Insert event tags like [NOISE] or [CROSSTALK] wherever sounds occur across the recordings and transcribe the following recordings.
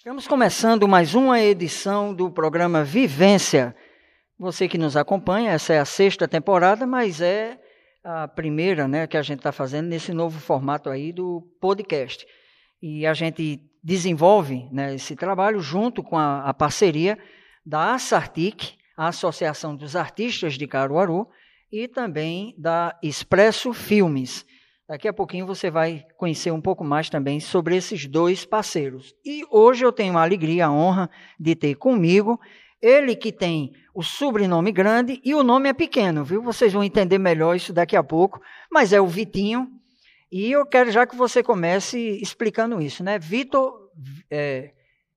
Estamos começando mais uma edição do programa Vivência. Você que nos acompanha, essa é a sexta temporada, mas é a primeira né, que a gente está fazendo nesse novo formato aí do podcast. E a gente desenvolve né, esse trabalho junto com a, a parceria da Assartic, a Associação dos Artistas de Caruaru, e também da Expresso Filmes. Daqui a pouquinho você vai conhecer um pouco mais também sobre esses dois parceiros. E hoje eu tenho a alegria, a honra de ter comigo ele que tem o sobrenome grande e o nome é pequeno, viu? Vocês vão entender melhor isso daqui a pouco, mas é o Vitinho. E eu quero já que você comece explicando isso, né? Vitor, é,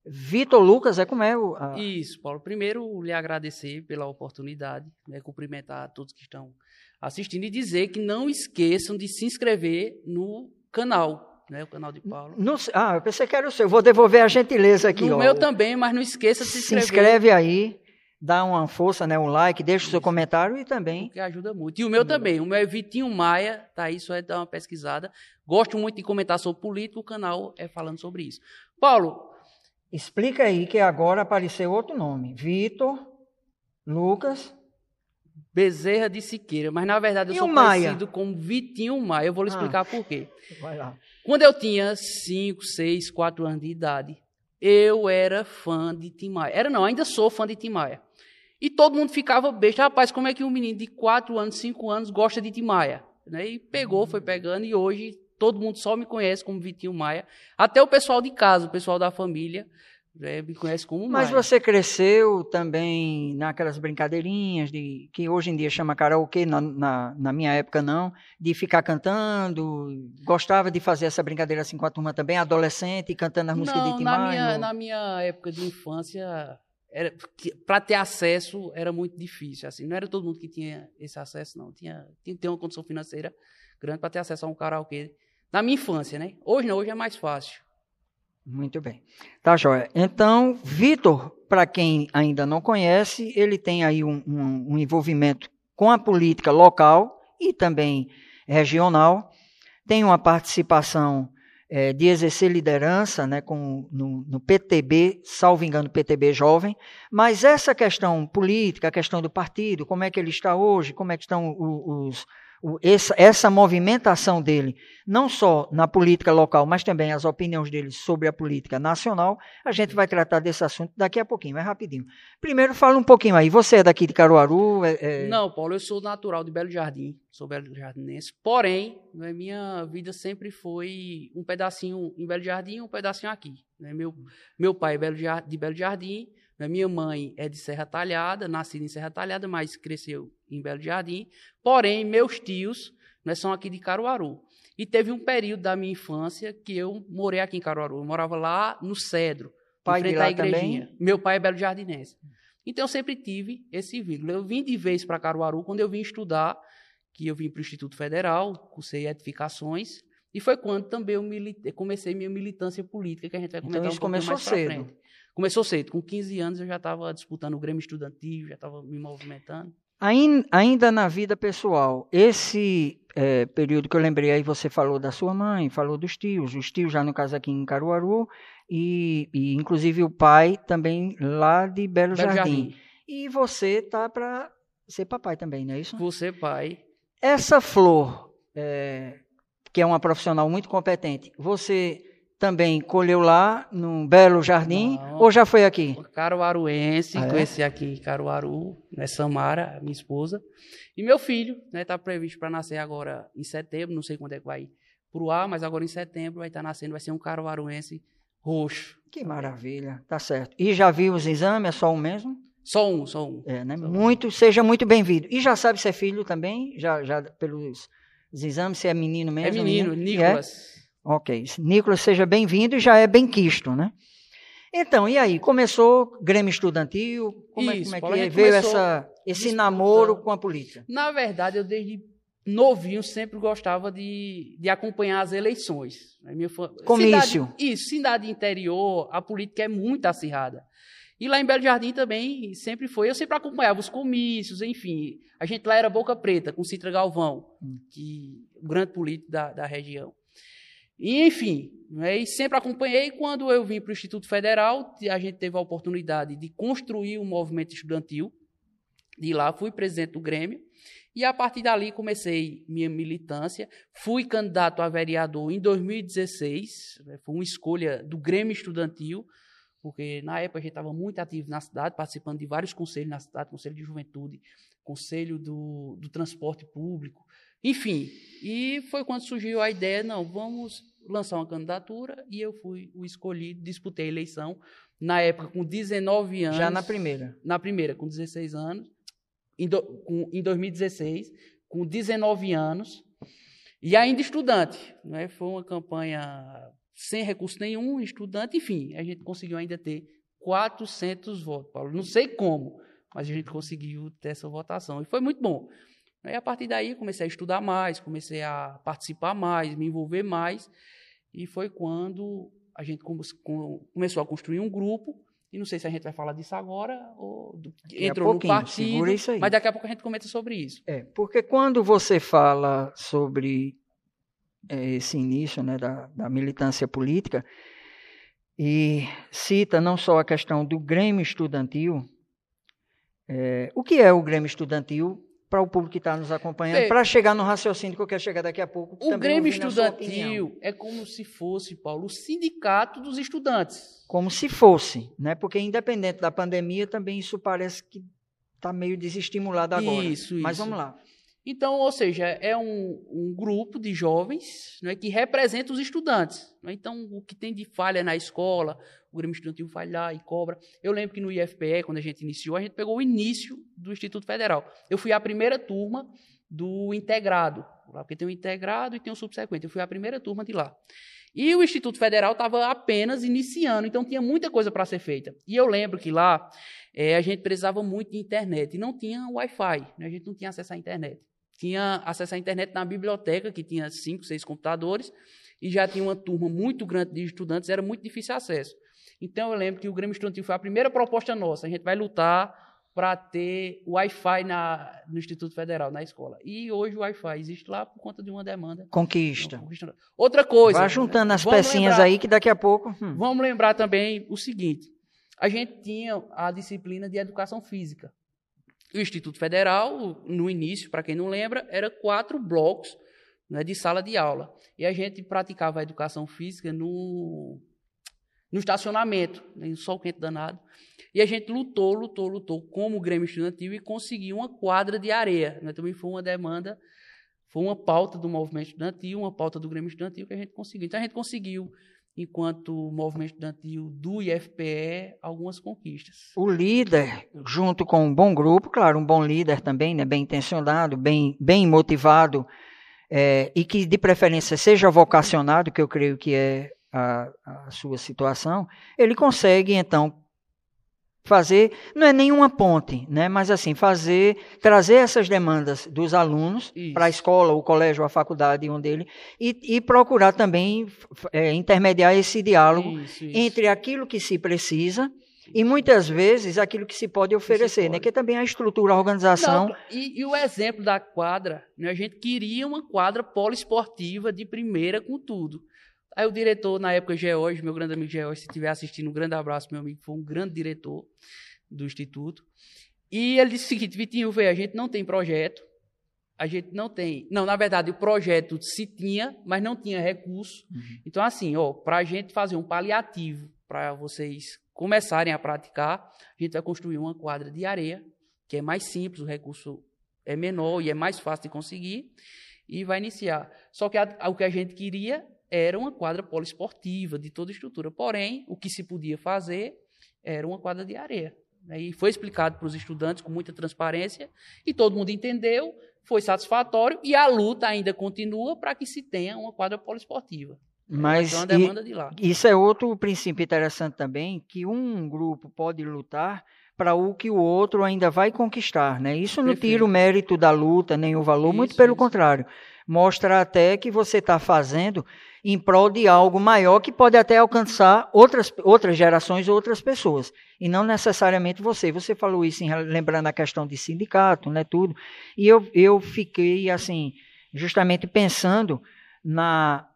Vitor Lucas, é como é o. A... Isso, Paulo. Primeiro, lhe agradecer pela oportunidade, né, cumprimentar todos que estão assistindo e dizer que não esqueçam de se inscrever no canal, né, o canal de Paulo. Ah, eu pensei que era o seu. Vou devolver a gentileza aqui. Ó. meu também, mas não esqueça de se inscrever. Se inscreve aí, dá uma força, né, um like, deixa o seu comentário e também. Que ajuda muito. E o meu também. O meu é Vitinho Maia, tá aí, só é dar uma pesquisada. Gosto muito de comentar sobre política, o canal é falando sobre isso. Paulo. Explica aí que agora apareceu outro nome. Vitor, Lucas. Bezerra de Siqueira, mas na verdade eu e sou conhecido como Vitinho Maia. Eu vou lhe ah. explicar ah, por quê. Vai lá. Quando eu tinha 5, 6, 4 anos de idade, eu era fã de Tim Maia. Era não, ainda sou fã de Tim Maia. E todo mundo ficava besta, rapaz, como é que um menino de 4 anos, 5 anos gosta de Tim Maia? Né? E pegou, foi pegando, e hoje todo mundo só me conhece como Vitinho Maia. Até o pessoal de casa, o pessoal da família, é, me conhece como Mas Maia. você cresceu também naquelas brincadeirinhas de que hoje em dia chama karaokê, na, na, na, minha época não, de ficar cantando, gostava de fazer essa brincadeira assim com a turma também, adolescente, cantando as músicas não, de Tim na minha, na minha época de infância, para ter acesso era muito difícil, assim, não era todo mundo que tinha esse acesso não, tinha, tinha que ter uma condição financeira grande para ter acesso a um karaokê. Na minha infância, né? Hoje não, hoje é mais fácil. Muito bem. Tá, joia. Então, Vitor, para quem ainda não conhece, ele tem aí um, um, um, envolvimento com a política local e também regional. Tem uma participação é, de exercer liderança né, com, no, no, PTB, salvo engano, PTB Jovem. Mas essa questão política, a questão do partido, como é que ele está hoje, como é que estão os, essa, essa movimentação dele, não só na política local, mas também as opiniões dele sobre a política nacional, a gente vai tratar desse assunto daqui a pouquinho, mais rapidinho. Primeiro, fala um pouquinho aí. Você é daqui de Caruaru? É, é... Não, Paulo, eu sou natural de Belo Jardim, sou belo jardinense. Porém, né, minha vida sempre foi um pedacinho em Belo Jardim um pedacinho aqui. Né? Meu, meu pai é de Belo Jardim né, minha mãe é de Serra Talhada, nascida em Serra Talhada, mas cresceu em Belo Jardim. Porém, meus tios né, são aqui de Caruaru. E teve um período da minha infância que eu morei aqui em Caruaru. Eu morava lá no Cedro, pai em frente à igrejinha. Também? Meu pai é belo jardinense. Então eu sempre tive esse vínculo. Eu vim de vez para Caruaru quando eu vim estudar, que eu vim para o Instituto Federal, cursei edificações, e foi quando também eu comecei minha militância política, que a gente vai comentar então, isso um começou mais cedo. frente. Começou cedo, com 15 anos eu já estava disputando o Grêmio Estudantil, já estava me movimentando. Ainda na vida pessoal, esse é, período que eu lembrei aí, você falou da sua mãe, falou dos tios, os tios já no caso aqui em Caruaru, e, e inclusive o pai também lá de Belo, Belo Jardim. Jardim. E você tá para ser papai também, não é isso? Você pai. Essa flor, é, que é uma profissional muito competente, você também colheu lá, num belo jardim, Não, ou já foi aqui? Caruaruense, ah, é? conheci aqui Caruaru, né, Samara, minha esposa. E meu filho, né, tá previsto para nascer agora em setembro, não sei quando é que vai pro ar, mas agora em setembro vai estar tá nascendo, vai ser um caruaruense roxo. Que maravilha, tá certo. E já viu os exames, é só um mesmo? Só um, só um. É, né? Só muito, um. seja muito bem-vindo. E já sabe se é filho também? Já, já pelos exames, se é menino mesmo? É menino, menino? Nicolas. É? Ok. Nicolas, seja bem-vindo e já é bem quisto, né? Então, e aí? Começou Grêmio Estudantil? Como, Isso, é, como é que veio essa, esse namoro com a política? Na verdade, eu desde novinho sempre gostava de, de acompanhar as eleições. Minha, Comício. Cidade, isso, cidade interior, a política é muito acirrada. E lá em Belo Jardim também sempre foi. Eu sempre acompanhava os comícios, enfim. A gente lá era Boca Preta, com Citra Galvão, hum. que, o grande político da, da região. E, enfim, né, e sempre acompanhei. Quando eu vim para o Instituto Federal, a gente teve a oportunidade de construir um movimento estudantil. De lá fui presidente do Grêmio. E a partir dali comecei minha militância. Fui candidato a vereador em 2016. Né, foi uma escolha do Grêmio Estudantil, porque na época a gente estava muito ativo na cidade, participando de vários conselhos na cidade, Conselho de Juventude, Conselho do, do Transporte Público, enfim. E foi quando surgiu a ideia, não, vamos lançar uma candidatura, e eu fui o escolhido, disputei a eleição, na época com 19 anos. Já na primeira? Na primeira, com 16 anos, em, do, com, em 2016, com 19 anos, e ainda estudante. Né? Foi uma campanha sem recurso nenhum, estudante, enfim, a gente conseguiu ainda ter 400 votos, Paulo. Não sei como, mas a gente conseguiu ter essa votação. E foi muito bom. E a partir daí comecei a estudar mais, comecei a participar mais, me envolver mais. E foi quando a gente começou a construir um grupo. E não sei se a gente vai falar disso agora ou do, entrou no partido. Mas daqui a pouco a gente comenta sobre isso. É, porque quando você fala sobre é, esse início né, da, da militância política e cita não só a questão do Grêmio Estudantil, é, o que é o Grêmio Estudantil para o público que está nos acompanhando, para chegar no raciocínio que eu quero chegar daqui a pouco. O Grêmio Estudantil é como se fosse, Paulo, o sindicato dos estudantes. Como se fosse, né? porque independente da pandemia, também isso parece que está meio desestimulado agora. Isso, Mas isso. vamos lá. Então, ou seja, é um, um grupo de jovens é, que representa os estudantes. É? Então, o que tem de falha na escola, o Grêmio Estudantil vai lá e cobra. Eu lembro que no IFPE, quando a gente iniciou, a gente pegou o início do Instituto Federal. Eu fui a primeira turma do integrado, porque tem o integrado e tem o subsequente. Eu fui a primeira turma de lá. E o Instituto Federal estava apenas iniciando, então tinha muita coisa para ser feita. E eu lembro que lá é, a gente precisava muito de internet e não tinha Wi-Fi, né? a gente não tinha acesso à internet tinha acesso à internet na biblioteca, que tinha cinco, seis computadores, e já tinha uma turma muito grande de estudantes, era muito difícil acesso. Então eu lembro que o Grêmio Estudantil foi a primeira proposta nossa. A gente vai lutar para ter Wi-Fi na, no Instituto Federal, na escola. E hoje o Wi-Fi existe lá por conta de uma demanda. Conquista. conquista. Outra coisa. Vai juntando as pecinhas lembrar, aí que daqui a pouco. Hum. Vamos lembrar também o seguinte: a gente tinha a disciplina de educação física. O Instituto Federal, no início, para quem não lembra, era quatro blocos né, de sala de aula. E a gente praticava a educação física no, no estacionamento, né, no sol quente danado. E a gente lutou, lutou, lutou como Grêmio Estudantil e conseguiu uma quadra de areia. Né? Também foi uma demanda, foi uma pauta do movimento estudantil, uma pauta do Grêmio Estudantil que a gente conseguiu. Então a gente conseguiu enquanto movimento estudantil do IFPE, algumas conquistas. O líder, junto com um bom grupo, claro, um bom líder também, né, bem intencionado, bem, bem motivado, é, e que de preferência seja vocacionado, que eu creio que é a, a sua situação, ele consegue, então, fazer, não é nenhuma ponte, né, mas assim, fazer, trazer essas demandas dos alunos para a escola, o colégio, a faculdade, onde ele, e, e procurar também é, intermediar esse diálogo isso, isso. entre aquilo que se precisa e muitas vezes aquilo que se pode oferecer, que né? Que também a estrutura, a organização. Não, e, e, o exemplo da quadra, né? A gente queria uma quadra poliesportiva de primeira com tudo. Aí o diretor, na época, George, meu grande amigo George, se estiver assistindo, um grande abraço, meu amigo, foi um grande diretor do Instituto. E ele disse o seguinte, Vitinho, vê, a gente não tem projeto, a gente não tem... Não, na verdade, o projeto se tinha, mas não tinha recurso. Uhum. Então, assim, ó, para a gente fazer um paliativo para vocês começarem a praticar, a gente vai construir uma quadra de areia, que é mais simples, o recurso é menor e é mais fácil de conseguir, e vai iniciar. Só que a, o que a gente queria era uma quadra poliesportiva de toda estrutura. Porém, o que se podia fazer era uma quadra de areia. Né? E foi explicado para os estudantes com muita transparência e todo mundo entendeu, foi satisfatório e a luta ainda continua para que se tenha uma quadra poliesportiva. Mas e, isso é outro princípio interessante também, que um grupo pode lutar para o que o outro ainda vai conquistar. Né? Isso não Perfeito. tira o mérito da luta, nem o valor, isso, muito pelo isso. contrário. Mostra até que você está fazendo em prol de algo maior que pode até alcançar outras, outras gerações, outras pessoas, e não necessariamente você. Você falou isso em, lembrando a questão de sindicato, né, tudo, e eu, eu fiquei, assim, justamente pensando na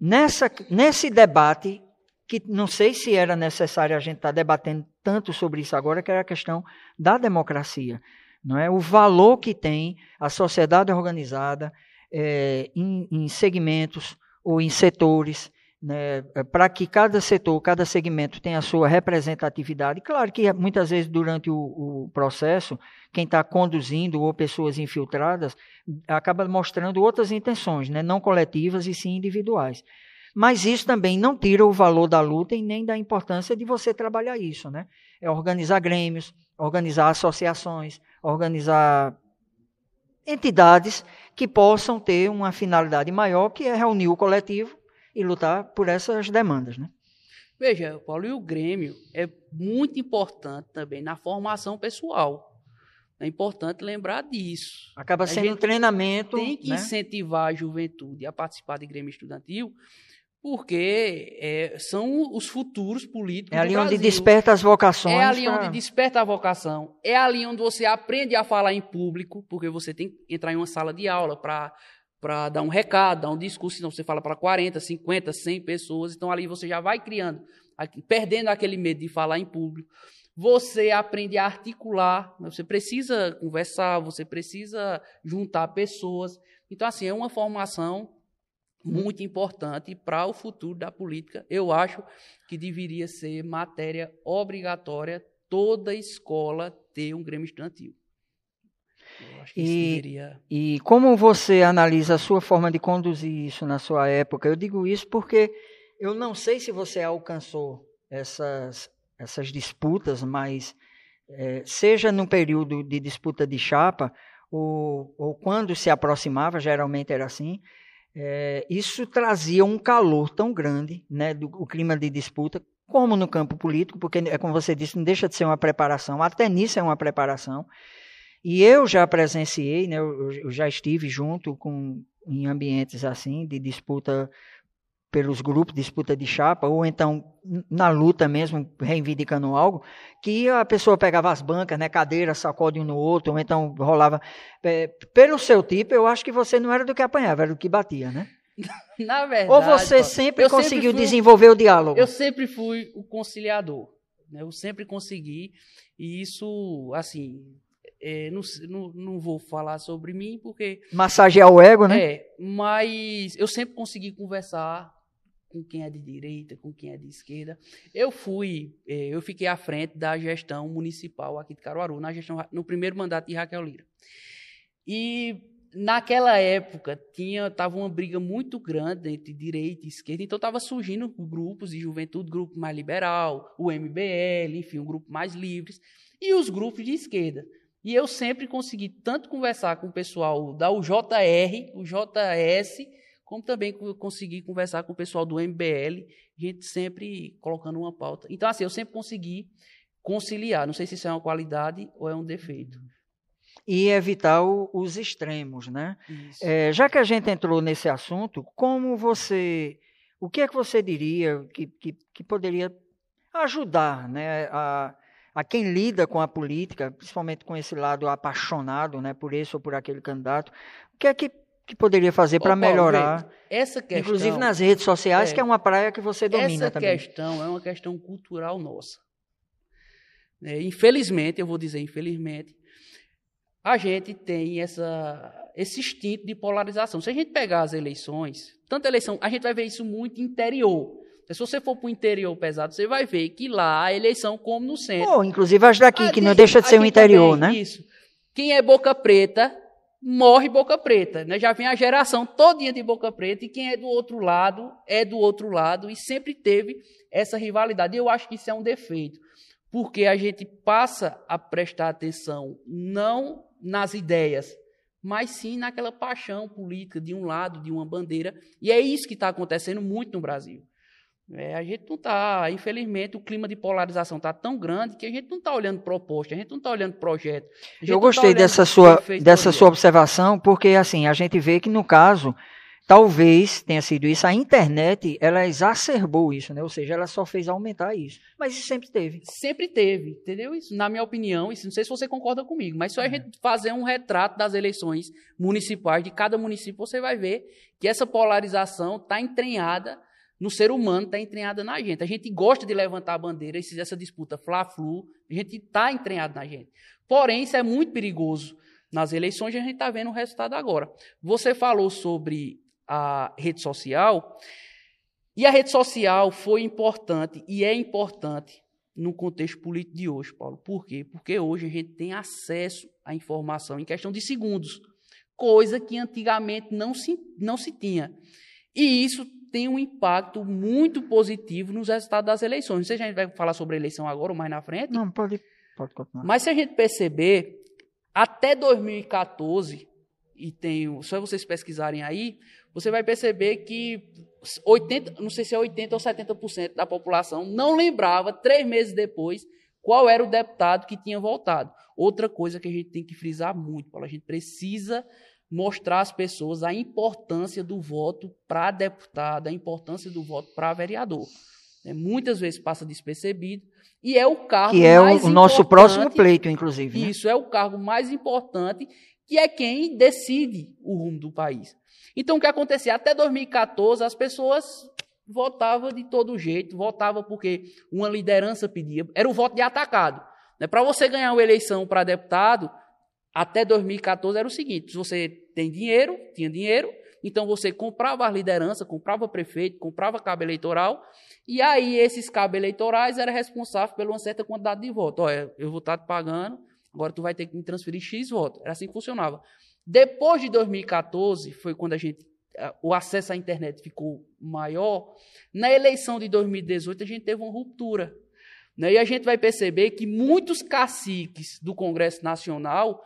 nessa, nesse debate, que não sei se era necessário a gente estar tá debatendo tanto sobre isso agora, que era a questão da democracia. Não é? O valor que tem a sociedade organizada é, em, em segmentos ou em setores né, é, para que cada setor, cada segmento tenha a sua representatividade. Claro que muitas vezes durante o, o processo, quem está conduzindo ou pessoas infiltradas acaba mostrando outras intenções, né, não coletivas e sim individuais. Mas isso também não tira o valor da luta e nem da importância de você trabalhar isso. Né? É organizar grêmios, organizar associações, organizar entidades que possam ter uma finalidade maior, que é reunir o coletivo e lutar por essas demandas. Né? Veja, Paulo, e o Grêmio é muito importante também na formação pessoal. É importante lembrar disso. Acaba sendo um treinamento. Tem que né? incentivar a juventude a participar de Grêmio Estudantil, porque é, são os futuros políticos. É ali onde desperta as vocações. É ali pra... onde desperta a vocação. É ali onde você aprende a falar em público, porque você tem que entrar em uma sala de aula para para dar um recado, dar um discurso, senão você fala para 40, 50, 100 pessoas, então ali você já vai criando, perdendo aquele medo de falar em público. Você aprende a articular, né? você precisa conversar, você precisa juntar pessoas. Então, assim, é uma formação muito importante para o futuro da política. Eu acho que deveria ser matéria obrigatória toda escola ter um Grêmio Estudantil e, deveria... e como você analisa a sua forma de conduzir isso na sua época? Eu digo isso porque eu não sei se você alcançou essas, essas disputas, mas é, seja no período de disputa de chapa ou, ou quando se aproximava, geralmente era assim, é, isso trazia um calor tão grande, né, do o clima de disputa, como no campo político, porque é como você disse, não deixa de ser uma preparação, até nisso é uma preparação. E eu já presenciei, né, eu, eu já estive junto com em ambientes assim de disputa pelos grupos, disputa de chapa, ou então na luta mesmo, reivindicando algo, que a pessoa pegava as bancas, né, cadeira, sacode um no outro, ou então rolava. É, pelo seu tipo, eu acho que você não era do que apanhava, era do que batia, né? [LAUGHS] Na verdade. Ou você sempre conseguiu sempre fui, desenvolver o diálogo? Eu sempre fui o conciliador. Né? Eu sempre consegui. E isso, assim, é, não, não, não, vou falar sobre mim, porque. Massagear o ego, né? É, mas eu sempre consegui conversar com quem é de direita, com quem é de esquerda. Eu fui, é, eu fiquei à frente da gestão municipal aqui de Caruaru, na gestão, no primeiro mandato de Raquel Lira. E naquela época tinha tava uma briga muito grande entre direita e esquerda, então estava surgindo grupos de juventude, grupo mais liberal, o MBL, enfim, um grupo mais livres, e os grupos de esquerda. E eu sempre consegui tanto conversar com o pessoal da UJR, o JS, como também consegui conversar com o pessoal do MBL, gente sempre colocando uma pauta. Então, assim, eu sempre consegui conciliar. Não sei se isso é uma qualidade ou é um defeito. E evitar o, os extremos, né? É, já que a gente entrou nesse assunto, como você. O que é que você diria que, que, que poderia ajudar né, a, a quem lida com a política, principalmente com esse lado apaixonado né, por esse ou por aquele candidato, o que é que, que poderia fazer para melhorar? essa questão, inclusive nas redes sociais, é, que é uma praia que você domina essa também. Essa questão é uma questão cultural nossa. É, infelizmente, eu vou dizer infelizmente, a gente tem essa, esse instinto de polarização. Se a gente pegar as eleições, tanta eleição, a gente vai ver isso muito interior. Se você for para o interior pesado, você vai ver que lá a eleição como no centro. Oh, inclusive as daqui, que não deixa de ser um interior, né? Isso. Quem é boca preta, morre boca preta. Né? Já vem a geração todinha de boca preta, e quem é do outro lado, é do outro lado, e sempre teve essa rivalidade. Eu acho que isso é um defeito, porque a gente passa a prestar atenção não nas ideias, mas sim naquela paixão política de um lado, de uma bandeira, e é isso que está acontecendo muito no Brasil. É, a gente não está, infelizmente, o clima de polarização está tão grande que a gente não está olhando proposta, a gente não está olhando projeto. Eu tá gostei tá dessa, sua, dessa sua observação, porque assim, a gente vê que no caso Talvez tenha sido isso. A internet, ela exacerbou isso, né? Ou seja, ela só fez aumentar isso. Mas isso sempre teve. Sempre teve, entendeu? Isso, na minha opinião, isso, não sei se você concorda comigo, mas só a gente fazer um retrato das eleições municipais de cada município, você vai ver que essa polarização está entranhada no ser humano, está entranhada na gente. A gente gosta de levantar a bandeira, essa disputa fla-flu, a gente está entranhado na gente. Porém, isso é muito perigoso nas eleições, e a gente está vendo o resultado agora. Você falou sobre a rede social. E a rede social foi importante e é importante no contexto político de hoje, Paulo. Por quê? Porque hoje a gente tem acesso à informação em questão de segundos, coisa que antigamente não se, não se tinha. E isso tem um impacto muito positivo nos resultados das eleições. Não sei se a gente vai falar sobre a eleição agora ou mais na frente. Não, pode, pode continuar. Mas se a gente perceber, até 2014, e tem, só vocês pesquisarem aí, você vai perceber que 80, não sei se é 80 ou 70% da população não lembrava, três meses depois, qual era o deputado que tinha votado. Outra coisa que a gente tem que frisar muito, Paulo, a gente precisa mostrar às pessoas a importância do voto para deputado, a importância do voto para vereador. É, muitas vezes passa despercebido e é o cargo que é o nosso próximo pleito, inclusive. Né? Isso é o cargo mais importante, que é quem decide o rumo do país. Então, o que acontecia? Até 2014, as pessoas votavam de todo jeito, votavam porque uma liderança pedia. Era o voto de atacado. Né? Para você ganhar uma eleição para deputado, até 2014 era o seguinte: se você tem dinheiro, tinha dinheiro, então você comprava a liderança, comprava prefeito, comprava cabo eleitoral, e aí esses cabos eleitorais eram responsáveis por uma certa quantidade de votos. Olha, eu vou estar te pagando, agora tu vai ter que me transferir X votos. Era assim que funcionava. Depois de 2014, foi quando a gente o acesso à internet ficou maior. Na eleição de 2018, a gente teve uma ruptura. Né? E a gente vai perceber que muitos caciques do Congresso Nacional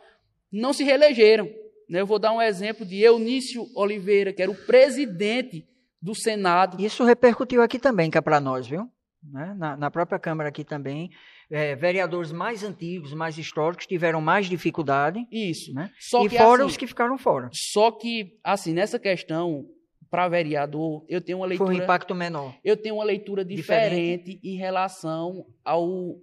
não se reelegeram. Né? Eu vou dar um exemplo de Eunício Oliveira, que era o presidente do Senado. Isso repercutiu aqui também, que é para nós, viu? Né? Na, na, própria Câmara aqui também, é, vereadores mais antigos, mais históricos, tiveram mais dificuldade. Isso. Né? Só e que, fora assim, os que ficaram fora. Só que, assim, nessa questão, para vereador, eu tenho uma leitura. Foi um impacto menor. Eu tenho uma leitura diferente, diferente. em relação ao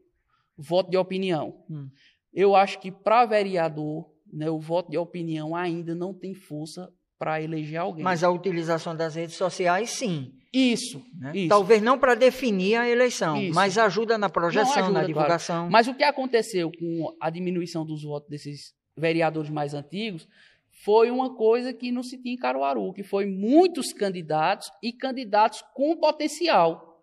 voto de opinião. Hum. Eu acho que para vereador, né, o voto de opinião ainda não tem força para eleger alguém. Mas a utilização das redes sociais, sim. Isso, né? isso. Talvez não para definir a eleição, isso. mas ajuda na projeção, ajuda, na divulgação. Claro. Mas o que aconteceu com a diminuição dos votos desses vereadores mais antigos foi uma coisa que não se tinha em Caruaru, que foi muitos candidatos e candidatos com potencial.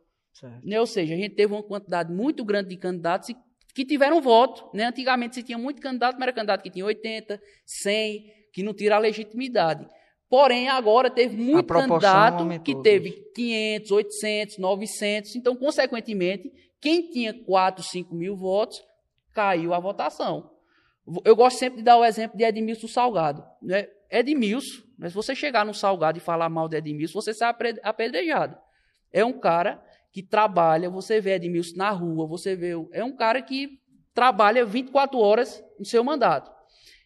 Né? Ou seja, a gente teve uma quantidade muito grande de candidatos que tiveram voto. Né? Antigamente se tinha muito candidato, mas era candidato que tinha 80, 100, que não tira a legitimidade. Porém, agora teve muito candidato que teve 500, 800, 900. Então, consequentemente, quem tinha 4, 5 mil votos, caiu a votação. Eu gosto sempre de dar o exemplo de Edmilson Salgado. Né? Edmilson, mas se você chegar no Salgado e falar mal de Edmilson, você sai apedrejado. É um cara que trabalha, você vê Edmilson na rua, você vê. É um cara que trabalha 24 horas no seu mandato.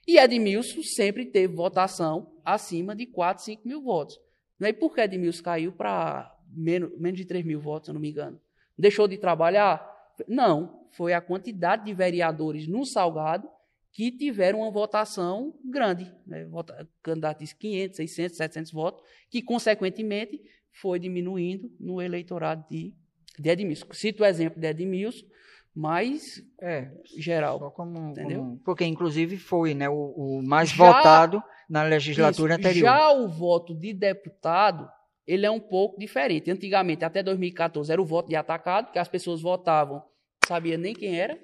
E Edmilson sempre teve votação acima de 4, 5 mil votos. E por que Edmilson caiu para menos, menos de 3 mil votos, se eu não me engano? Deixou de trabalhar? Não, foi a quantidade de vereadores no Salgado que tiveram uma votação grande. Né? Candidatos de 500, 600, 700 votos, que, consequentemente, foi diminuindo no eleitorado de, de Edmilson. Cito o exemplo de Edmilson, mais é, geral. Como, entendeu? Como, porque, inclusive, foi né, o, o mais já, votado na legislatura isso, anterior. Já o voto de deputado, ele é um pouco diferente. Antigamente, até 2014, era o voto de atacado, que as pessoas votavam, sabia nem quem era,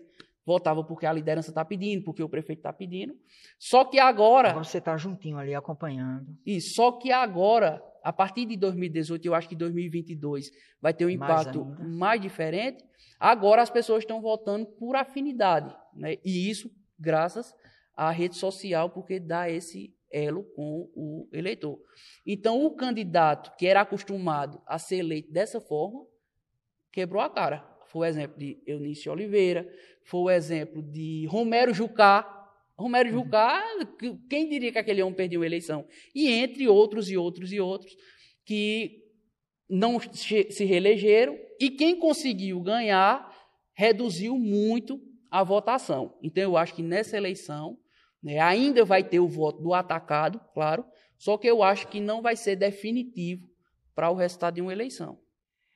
votavam porque a liderança está pedindo, porque o prefeito está pedindo. Só que agora... Agora você está juntinho ali, acompanhando. Isso, só que agora, a partir de 2018, eu acho que 2022 vai ter um impacto mais, mais diferente, Agora as pessoas estão votando por afinidade, né? e isso graças à rede social, porque dá esse elo com o eleitor. Então, o candidato que era acostumado a ser eleito dessa forma, quebrou a cara. Foi o exemplo de Eunício Oliveira, foi o exemplo de Romero Jucá, Romero uhum. Jucá, quem diria que aquele homem perdeu a eleição? E entre outros e outros e outros que não se reelegeram e quem conseguiu ganhar reduziu muito a votação. Então eu acho que nessa eleição né, ainda vai ter o voto do atacado, claro, só que eu acho que não vai ser definitivo para o resultado de uma eleição.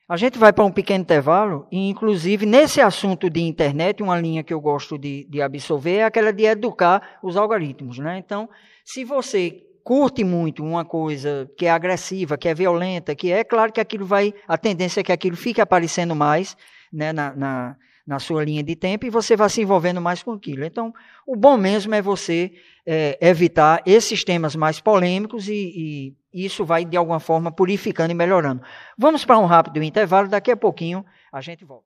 A gente vai para um pequeno intervalo e, inclusive, nesse assunto de internet, uma linha que eu gosto de, de absorver é aquela de educar os algoritmos. Né? Então, se você curte muito uma coisa que é agressiva, que é violenta, que é claro que aquilo vai, a tendência é que aquilo fique aparecendo mais né, na, na, na sua linha de tempo e você vai se envolvendo mais com aquilo. Então, o bom mesmo é você é, evitar esses temas mais polêmicos e, e, isso vai, de alguma forma, purificando e melhorando. Vamos para um rápido intervalo, daqui a pouquinho a gente volta.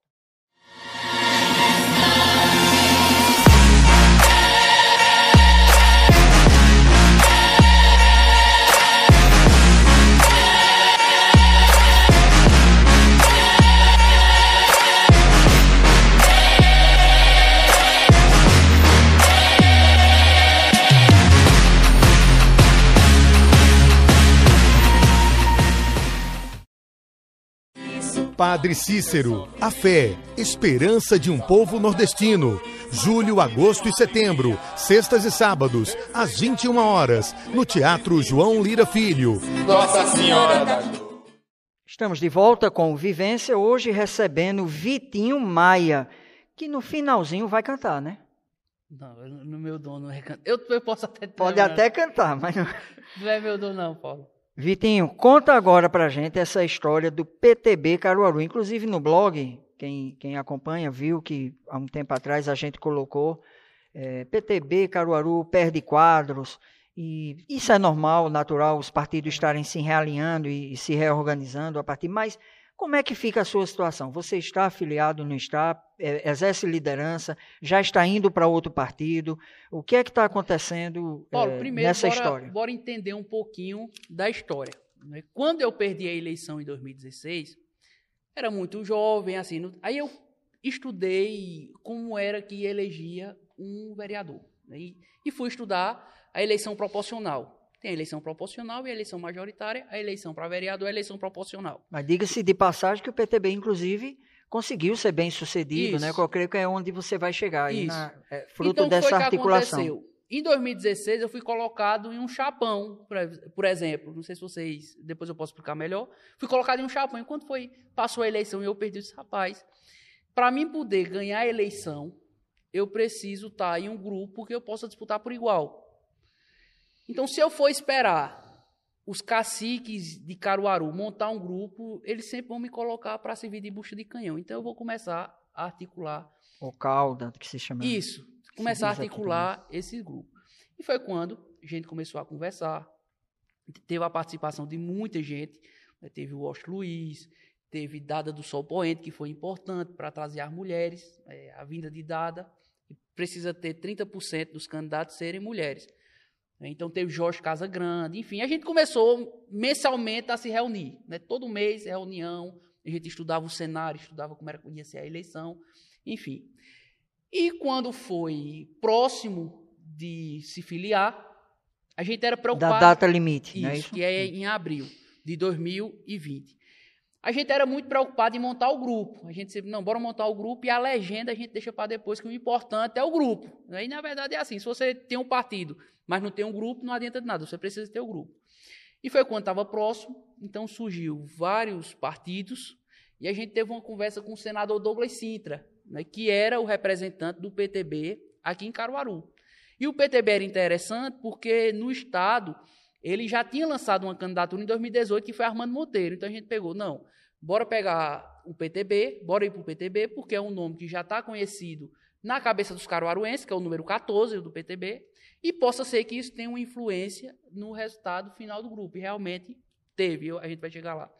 Padre Cícero, a fé, esperança de um povo nordestino. Julho, agosto e setembro, sextas e sábados, às 21 horas, no Teatro João Lira Filho. Nossa Senhora da Estamos de volta com o Vivência, hoje recebendo Vitinho Maia, que no finalzinho vai cantar, né? Não, no meu dom não é cantar. Eu, eu posso até. Pode até cantar, mas não. Não é meu dom, não, Paulo. Vitinho, conta agora pra gente essa história do PTB Caruaru. Inclusive no blog, quem, quem acompanha viu que há um tempo atrás a gente colocou é, PTB Caruaru perde quadros. E isso é normal, natural, os partidos estarem se realinhando e, e se reorganizando a partir. Mas como é que fica a sua situação? Você está afiliado, não está? É, exerce liderança? Já está indo para outro partido? O que é que está acontecendo Paulo, é, primeiro, nessa bora, história? Bora entender um pouquinho da história. Né? Quando eu perdi a eleição em 2016, era muito jovem, assim. No, aí eu estudei como era que elegia um vereador. Né? E, e fui estudar a eleição proporcional. Tem a eleição proporcional e a eleição majoritária, a eleição para vereador e a eleição proporcional. Mas diga-se de passagem que o PTB, inclusive, conseguiu ser bem sucedido, né? Eu creio que é onde você vai chegar, aí na, é, fruto então, dessa articulação. Aconteceu? Em 2016, eu fui colocado em um chapão, por exemplo. Não sei se vocês. Depois eu posso explicar melhor. Fui colocado em um chapão. Enquanto foi, passou a eleição e eu perdi esse rapaz. Para mim poder ganhar a eleição, eu preciso estar em um grupo que eu possa disputar por igual. Então, se eu for esperar os caciques de Caruaru montar um grupo, eles sempre vão me colocar para servir de bucha de canhão. Então, eu vou começar a articular. O cauda, que se chama. Isso. Começar a articular esse grupo. E foi quando a gente começou a conversar. Teve a participação de muita gente. Né? Teve o Washington Luiz, teve Dada do Sol Poente, que foi importante para trazer as mulheres, é, a vinda de Dada. Precisa ter 30% dos candidatos serem mulheres. Né? Então teve Jorge Casa Grande, enfim, a gente começou mensalmente a se reunir, né? todo mês reunião, a gente estudava o cenário, estudava como era que ia ser a eleição, enfim. E quando foi próximo de se filiar, a gente era preocupado. Da data limite, isso, é isso? que é em abril de 2020. A gente era muito preocupado em montar o grupo. A gente sempre, não, bora montar o grupo e a legenda a gente deixa para depois, que o importante é o grupo. E na verdade é assim: se você tem um partido, mas não tem um grupo, não adianta de nada, você precisa ter o um grupo. E foi quando estava próximo, então surgiu vários partidos e a gente teve uma conversa com o senador Douglas Sintra, né, que era o representante do PTB aqui em Caruaru. E o PTB era interessante porque no estado ele já tinha lançado uma candidatura em 2018 que foi Armando Monteiro. Então a gente pegou, não, bora pegar o PTB, bora ir para o PTB, porque é um nome que já está conhecido na cabeça dos caruaruenses, que é o número 14 do PTB, e possa ser que isso tenha uma influência no resultado final do grupo. E realmente teve, a gente vai chegar lá.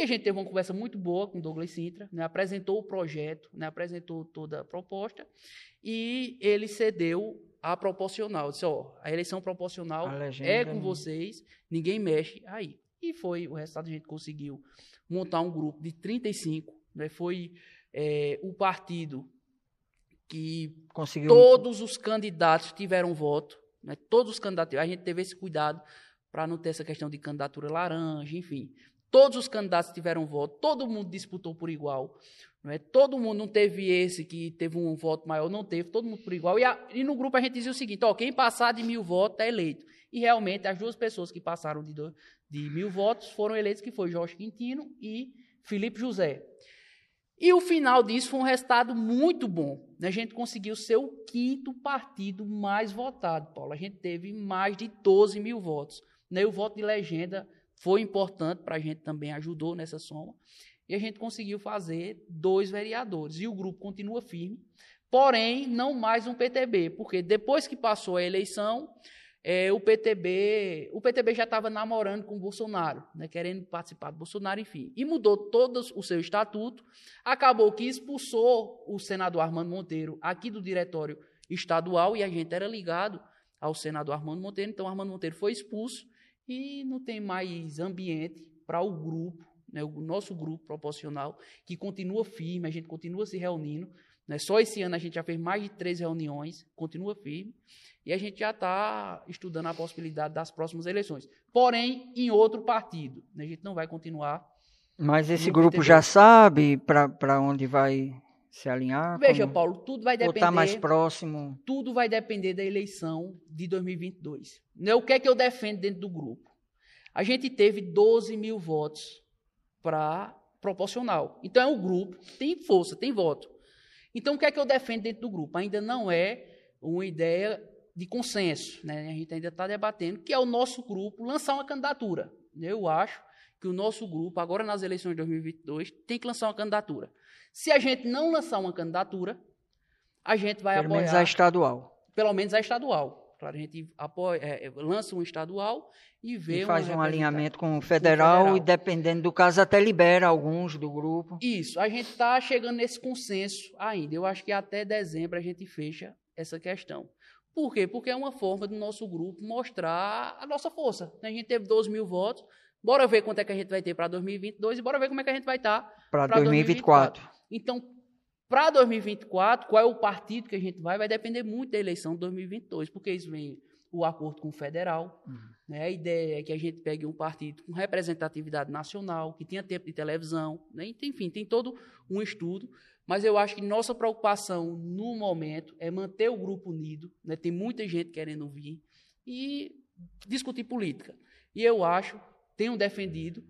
E a gente teve uma conversa muito boa com o Douglas Sintra, né, apresentou o projeto, né, apresentou toda a proposta, e ele cedeu a proporcional. Disse, ó, a eleição proporcional a é com vocês, ninguém mexe aí. E foi o resultado, a gente conseguiu montar um grupo de 35, né, foi é, o partido que Conseguiu. todos os candidatos tiveram voto, né? todos os candidatos, a gente teve esse cuidado para não ter essa questão de candidatura laranja, enfim. Todos os candidatos tiveram voto, todo mundo disputou por igual. Não é? Todo mundo não teve esse que teve um voto maior, não teve, todo mundo por igual. E, a, e no grupo a gente dizia o seguinte: ó, quem passar de mil votos é eleito. E realmente as duas pessoas que passaram de, de mil votos foram eleitos, que foi Jorge Quintino e Felipe José. E o final disso foi um resultado muito bom. Né? A gente conseguiu ser o quinto partido mais votado, Paulo. A gente teve mais de 12 mil votos. Né? O voto de legenda foi importante para a gente também, ajudou nessa soma. E a gente conseguiu fazer dois vereadores. E o grupo continua firme, porém, não mais um PTB, porque depois que passou a eleição, é, o PTB, o PTB já estava namorando com o Bolsonaro, né, querendo participar do Bolsonaro, enfim, e mudou todo o seu estatuto. Acabou que expulsou o senador Armando Monteiro aqui do diretório estadual e a gente era ligado ao senador Armando Monteiro, então Armando Monteiro foi expulso e não tem mais ambiente para o grupo, né, o nosso grupo proporcional, que continua firme, a gente continua se reunindo. Né, só esse ano a gente já fez mais de três reuniões, continua firme, e a gente já está estudando a possibilidade das próximas eleições. Porém, em outro partido. Né, a gente não vai continuar. Mas esse grupo já sabe para onde vai se alinhar? Veja, como... Paulo, tudo vai depender. Ou mais próximo? Tudo vai depender da eleição de 2022. Né, o que é que eu defendo dentro do grupo? A gente teve 12 mil votos para proporcional. Então é um grupo, tem força, tem voto. Então o que é que eu defendo dentro do grupo? Ainda não é uma ideia de consenso, né? A gente ainda está debatendo que é o nosso grupo lançar uma candidatura. Eu acho que o nosso grupo, agora nas eleições de 2022, tem que lançar uma candidatura. Se a gente não lançar uma candidatura, a gente vai pelo apoiar. Pelo menos a estadual. Pelo menos a estadual. Claro, a gente apoia, é, lança um estadual e vê e faz um alinhamento com o federal, federal, e dependendo do caso até libera alguns do grupo. Isso, a gente está chegando nesse consenso ainda. Eu acho que até dezembro a gente fecha essa questão. Por quê? Porque é uma forma do nosso grupo mostrar a nossa força. A gente teve 12 mil votos, bora ver quanto é que a gente vai ter para 2022 e bora ver como é que a gente vai estar tá para 2024. 2024. Então, para 2024, qual é o partido que a gente vai? Vai depender muito da eleição de 2022, porque isso vem o acordo com o federal. Uhum. Né? A ideia é que a gente pegue um partido com representatividade nacional, que tenha tempo de televisão, né? enfim, tem todo um estudo. Mas eu acho que nossa preocupação no momento é manter o grupo unido. Né? Tem muita gente querendo vir e discutir política. E eu acho, tenho defendido,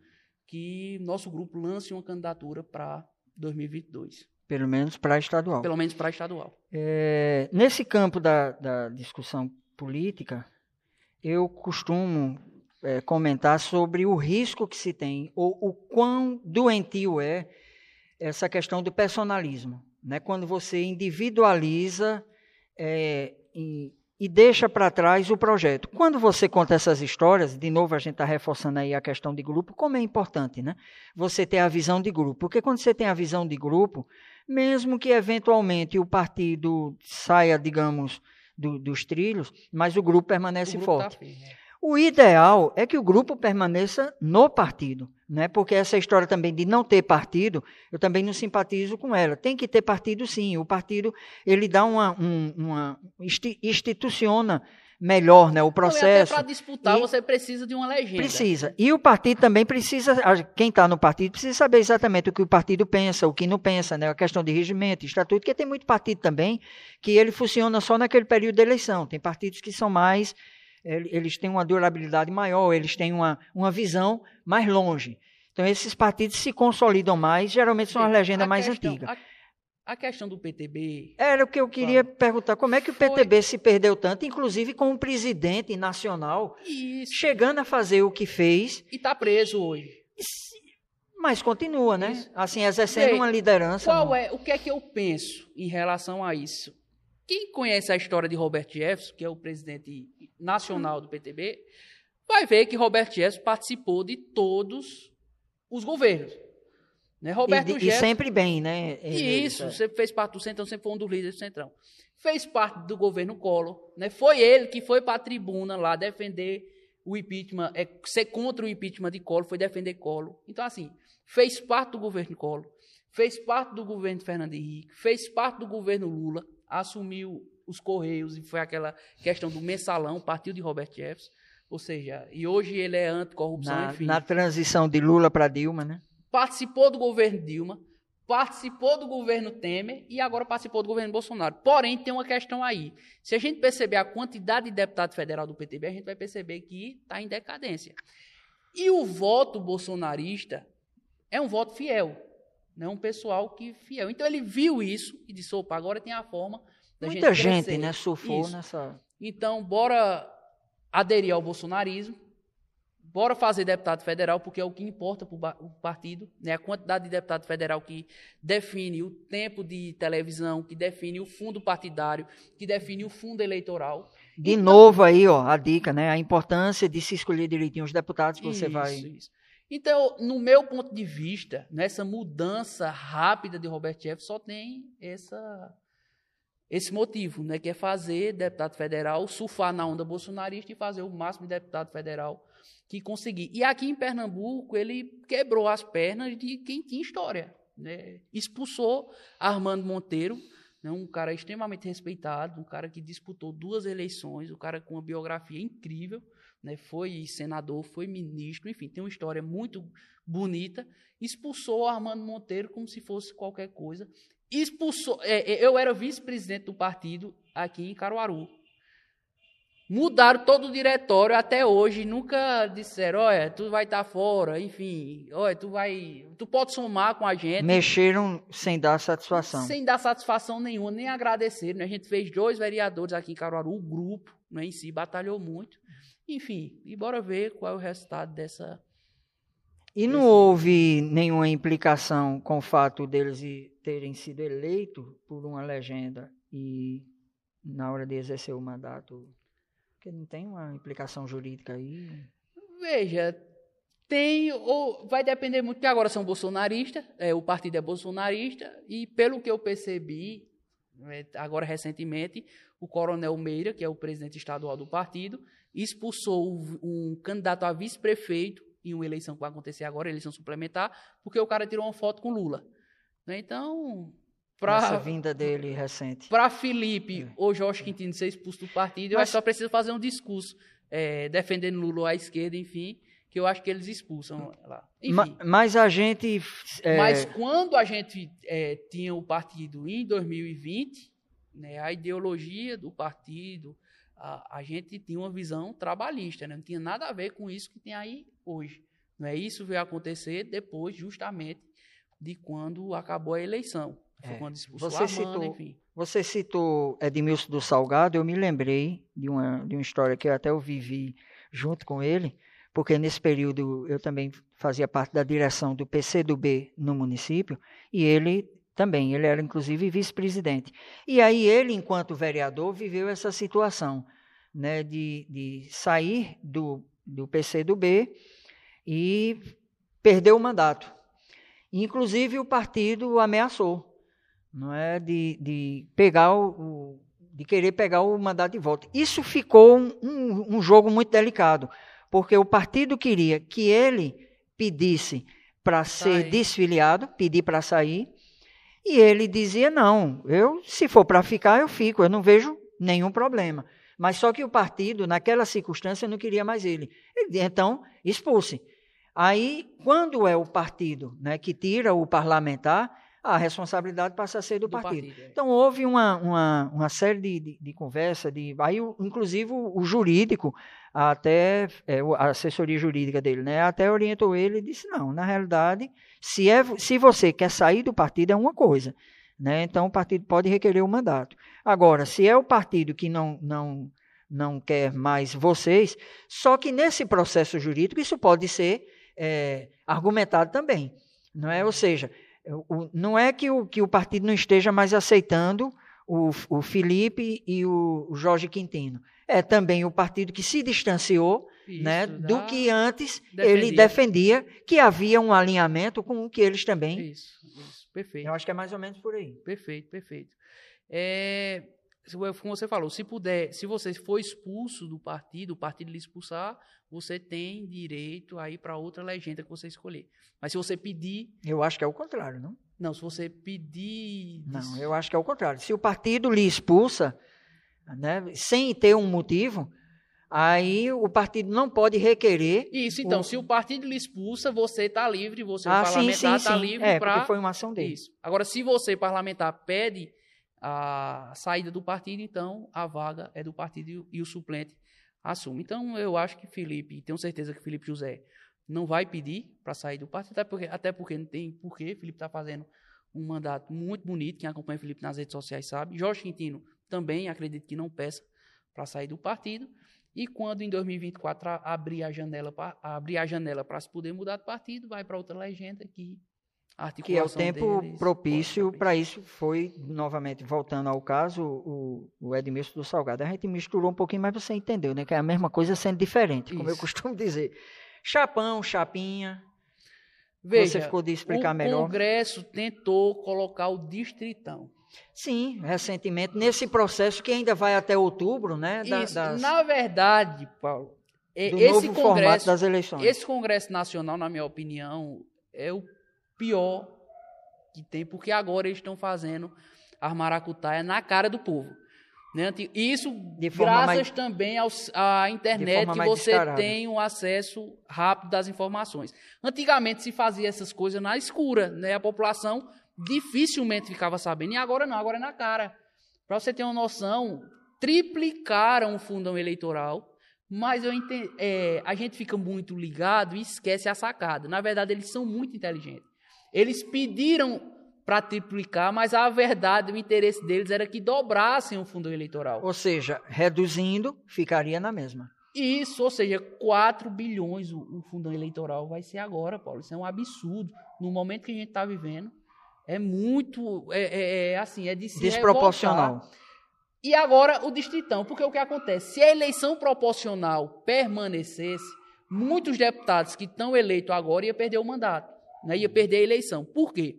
que nosso grupo lance uma candidatura para 2022. Pelo menos para estadual. Pelo menos para estadual. É, nesse campo da, da discussão política, eu costumo é, comentar sobre o risco que se tem, ou o quão doentio é essa questão do personalismo. Né? Quando você individualiza é, e, e, deixa para trás o projeto. Quando você conta essas histórias, de novo a gente está reforçando aí a questão de grupo, como é importante né? você ter a visão de grupo. Porque quando você tem a visão de grupo, mesmo que eventualmente o partido saia, digamos, do, dos trilhos, mas o grupo permanece o grupo tá forte. Tá firme, é. O ideal é que o grupo permaneça no partido, né? porque essa história também de não ter partido, eu também não simpatizo com ela. Tem que ter partido sim, o partido ele dá uma, um, uma instituciona melhor né, o processo. Para disputar e você precisa de uma legenda. Precisa. E o partido também precisa, quem está no partido precisa saber exatamente o que o partido pensa, o que não pensa, né, a questão de regimento, estatuto, porque tem muito partido também que ele funciona só naquele período de eleição. Tem partidos que são mais, eles têm uma durabilidade maior, eles têm uma, uma visão mais longe. Então esses partidos se consolidam mais, geralmente são as legendas mais antigas. A questão do PTB. Era o que eu queria claro, perguntar. Como é que o PTB foi... se perdeu tanto, inclusive com o presidente nacional Isso. chegando a fazer o que fez. E está preso hoje. Mas continua, né? Isso. Assim, exercendo uma liderança. Qual é, o que é que eu penso em relação a isso? Quem conhece a história de Robert Jefferson, que é o presidente nacional do PTB, vai ver que Robert Jefferson participou de todos os governos. Né? Roberto e, e sempre bem, né? Ele, isso, é. sempre fez parte do Centrão, sempre foi um dos líderes do Centrão. Fez parte do governo Collor, né? Foi ele que foi para a tribuna lá defender o impeachment, é, ser contra o impeachment de Collor, foi defender Collor. Então, assim, fez parte do governo Collor, fez parte do governo Fernando Henrique, fez parte do governo Lula. Assumiu os Correios e foi aquela questão do mensalão, partiu de Robert Jefferson. Ou seja, e hoje ele é anticorrupção, na, enfim. na transição de Lula para Dilma, né? Participou do governo Dilma, participou do governo Temer e agora participou do governo Bolsonaro. Porém, tem uma questão aí. Se a gente perceber a quantidade de deputado federal do PTB, a gente vai perceber que está em decadência. E o voto bolsonarista é um voto fiel. Não é um pessoal que fiel. Então ele viu isso e disse: opa, agora tem a forma da Muita gente. gente, né, surfou Isso. nessa. Então, bora aderir ao bolsonarismo, bora fazer deputado federal, porque é o que importa para o partido, né? a quantidade de deputado federal que define o tempo de televisão, que define o fundo partidário, que define o fundo eleitoral. De novo aí, ó, a dica, né? A importância de se escolher direitinho os deputados que você Isso, vai. isso. Então, no meu ponto de vista, nessa mudança rápida de Robert Jefferson, só tem essa, esse motivo, né, que é fazer deputado federal surfar na onda bolsonarista e fazer o máximo de deputado federal que conseguir. E aqui em Pernambuco, ele quebrou as pernas de quem tinha história. Né? Expulsou Armando Monteiro, né, um cara extremamente respeitado, um cara que disputou duas eleições, um cara com uma biografia incrível, né, foi senador, foi ministro, enfim, tem uma história muito bonita. Expulsou Armando Monteiro como se fosse qualquer coisa. Expulsou. é, é, eu era vice-presidente do partido aqui em Caruaru. Mudaram todo o diretório até hoje, nunca disseram, olha, tu vai estar fora, enfim, olha, tu vai, tu pode somar com a gente. Mexeram sem dar satisfação. Sem dar satisfação nenhuma, nem agradecer. Né? A gente fez dois vereadores aqui em Caruaru, o grupo né, em si batalhou muito. Enfim, e bora ver qual é o resultado dessa. E não houve nenhuma implicação com o fato deles terem sido eleitos por uma legenda e na hora de exercer o mandato, porque não tem uma implicação jurídica aí. Veja, tem, ou vai depender muito, porque agora são bolsonaristas, é, o partido é bolsonarista, e pelo que eu percebi, é, agora recentemente, o Coronel Meira, que é o presidente estadual do partido, expulsou um, candidato a vice-prefeito em uma eleição que vai acontecer agora, eleição suplementar, porque o cara tirou uma foto com Lula. Né, Então, Essa para vinda dele recente. para Felipe ou Jorge Quintino ser expulso do partido, eu Mas- acho que só precisa fazer um discurso é, defendendo Lula à esquerda, enfim, que eu acho que eles expulsam lá. Enfim, Ma- mas a gente. é, mas quando a gente é, tinha o partido em 2020, né, a ideologia do partido, a, a gente tinha uma visão trabalhista, né, não tinha nada a ver com isso que tem aí hoje. Não é isso veio acontecer depois, justamente, de quando acabou a eleição. Foi É, quando expulsou você Armando, citou- enfim. Você citou Edmilson do Salgado, eu me lembrei de uma, de uma história que eu até eu vivi junto com ele, porque nesse período eu também fazia parte da direção do PCdoB no município, e ele também, ele era inclusive vice-presidente. E aí ele, enquanto vereador, viveu essa situação né, de, de sair do, do PCdoB e perder o mandato. Inclusive o partido o ameaçou não é de, de pegar o, de querer pegar o mandato de volta. Isso ficou um, um- um jogo muito delicado, porque o partido queria que ele pedisse para ser desfiliado, pedir para sair, e ele dizia não, eu se for para ficar eu fico, eu não vejo nenhum problema. Mas só que o partido naquela circunstância não queria mais ele. Então expulse. Aí, quando é o partido né, que tira o parlamentar, a responsabilidade passa a ser do, partido. é. Então, houve uma, uma, uma série de, de, de conversa, de, aí, o- inclusive, o, o jurídico, até é, a assessoria jurídica dele, né, até orientou ele e disse: não, na realidade, se, é, se você quer sair do partido, é uma coisa. Né, então, o partido pode requerer o mandato. Agora, se é o partido que não, não, não quer mais vocês, só que nesse processo jurídico, isso pode ser é, argumentado também. Não é? Ou seja, não é que o, que o partido não esteja mais aceitando o, o Felipe e o, o Jorge Quintino. É também o partido que se distanciou Isso, né, do que antes ele defendia. defendia, que havia um alinhamento com o que eles também. Isso, isso, perfeito. Eu acho que é mais ou menos por aí. Perfeito, perfeito. É, como você falou, se puder, se você for expulso do partido, o partido lhe expulsar, você tem direito a ir para outra legenda que você escolher. Mas se você pedir, Eu acho que é o contrário, não? Não, se você pedir. Não, eu acho que é o contrário. Se o partido lhe expulsa, né, sem ter um motivo, aí o partido não pode requerer. Isso, então, o... se o partido lhe expulsa, você está livre, você, ah, o parlamentar, está livre é, para. foi uma ação dele. Isso. Agora, se você, parlamentar, pede a saída do partido, então a vaga é do partido e o suplente assume. Então, eu acho que Felipe, tenho certeza que Felipe José não vai pedir para sair do partido, até porque, até porque não tem porquê. Felipe está fazendo um mandato muito bonito. Quem acompanha Felipe nas redes sociais sabe. Jorge Quintino também acredito que não peça para sair do partido. E quando em 2024 abrir a janela para abrir a janela para se poder mudar de partido, vai para outra legenda que que é o tempo propício para isso. Foi novamente voltando ao caso o, o Edmilson do Salgado. A gente misturou um pouquinho mas você entendeu né? Que é a mesma coisa sendo diferente como isso. eu costumo dizer. Chapão chapinha. Veja, você ficou de explicar o melhor? O Congresso tentou colocar o distritão. Sim, recentemente, nesse processo que ainda vai até outubro, né? Da, Isso, das... Na verdade, Paulo, do esse novo congresso, das eleições. Esse Congresso Nacional, na minha opinião, é o pior que tem, porque agora eles estão fazendo a maracutaia na cara do povo. Né? Isso graças mais, também aos, à internet, que você descarada. tem um acesso rápido das informações. Antigamente se fazia essas coisas na escura, né? a população dificilmente ficava sabendo. E agora não, agora é na cara. Para você ter uma noção, triplicaram o fundão eleitoral, mas eu é, a gente fica muito ligado e esquece a sacada. Na verdade, eles são muito inteligentes. Eles pediram para triplicar, mas a verdade, o interesse deles era que dobrassem o fundão eleitoral. Ou seja, reduzindo, ficaria na mesma. Isso, ou seja, 4 bilhões o, o fundão eleitoral vai ser agora, Paulo. Isso é um absurdo. No momento que a gente está vivendo, é muito, é, é, é assim, é de se Desproporcional. Revoltar. E agora o distritão, porque o que acontece? Se a eleição proporcional permanecesse, muitos deputados que estão eleitos agora iam perder o mandato, né? ia perder a eleição. Por quê?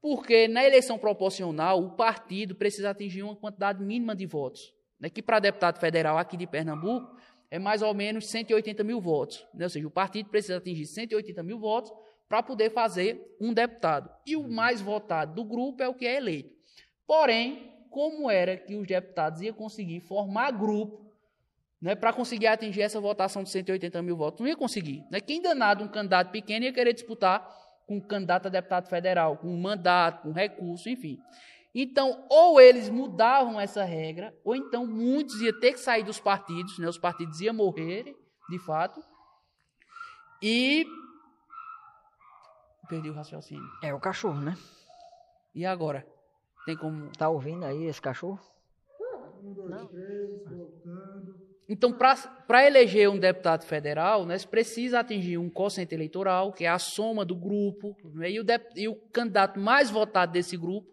Porque na eleição proporcional, o partido precisa atingir uma quantidade mínima de votos. Né? Que para deputado federal aqui de Pernambuco é mais ou menos 180 mil votos. Né? Ou seja, o partido precisa atingir 180 mil votos para poder fazer um deputado. E o mais votado do grupo é o que é eleito. Porém, como era que os deputados iam conseguir formar grupo né, para conseguir atingir essa votação de 180 mil votos? Não ia conseguir. Né? Quem danado um candidato pequeno ia querer disputar com um candidato a deputado federal, com um mandato, com recurso, enfim. Então, ou eles mudavam essa regra, ou então muitos iam ter que sair dos partidos, né? os partidos iam morrer, de fato, e Perdi o raciocínio. É o cachorro, né? E agora? Tem como. Tá ouvindo aí esse cachorro? Um, dois, Não. três, voltando. Então, para eleger um deputado federal, né, você precisa atingir um quociente eleitoral, que é a soma do grupo, né, e, o e, o candidato mais votado desse grupo,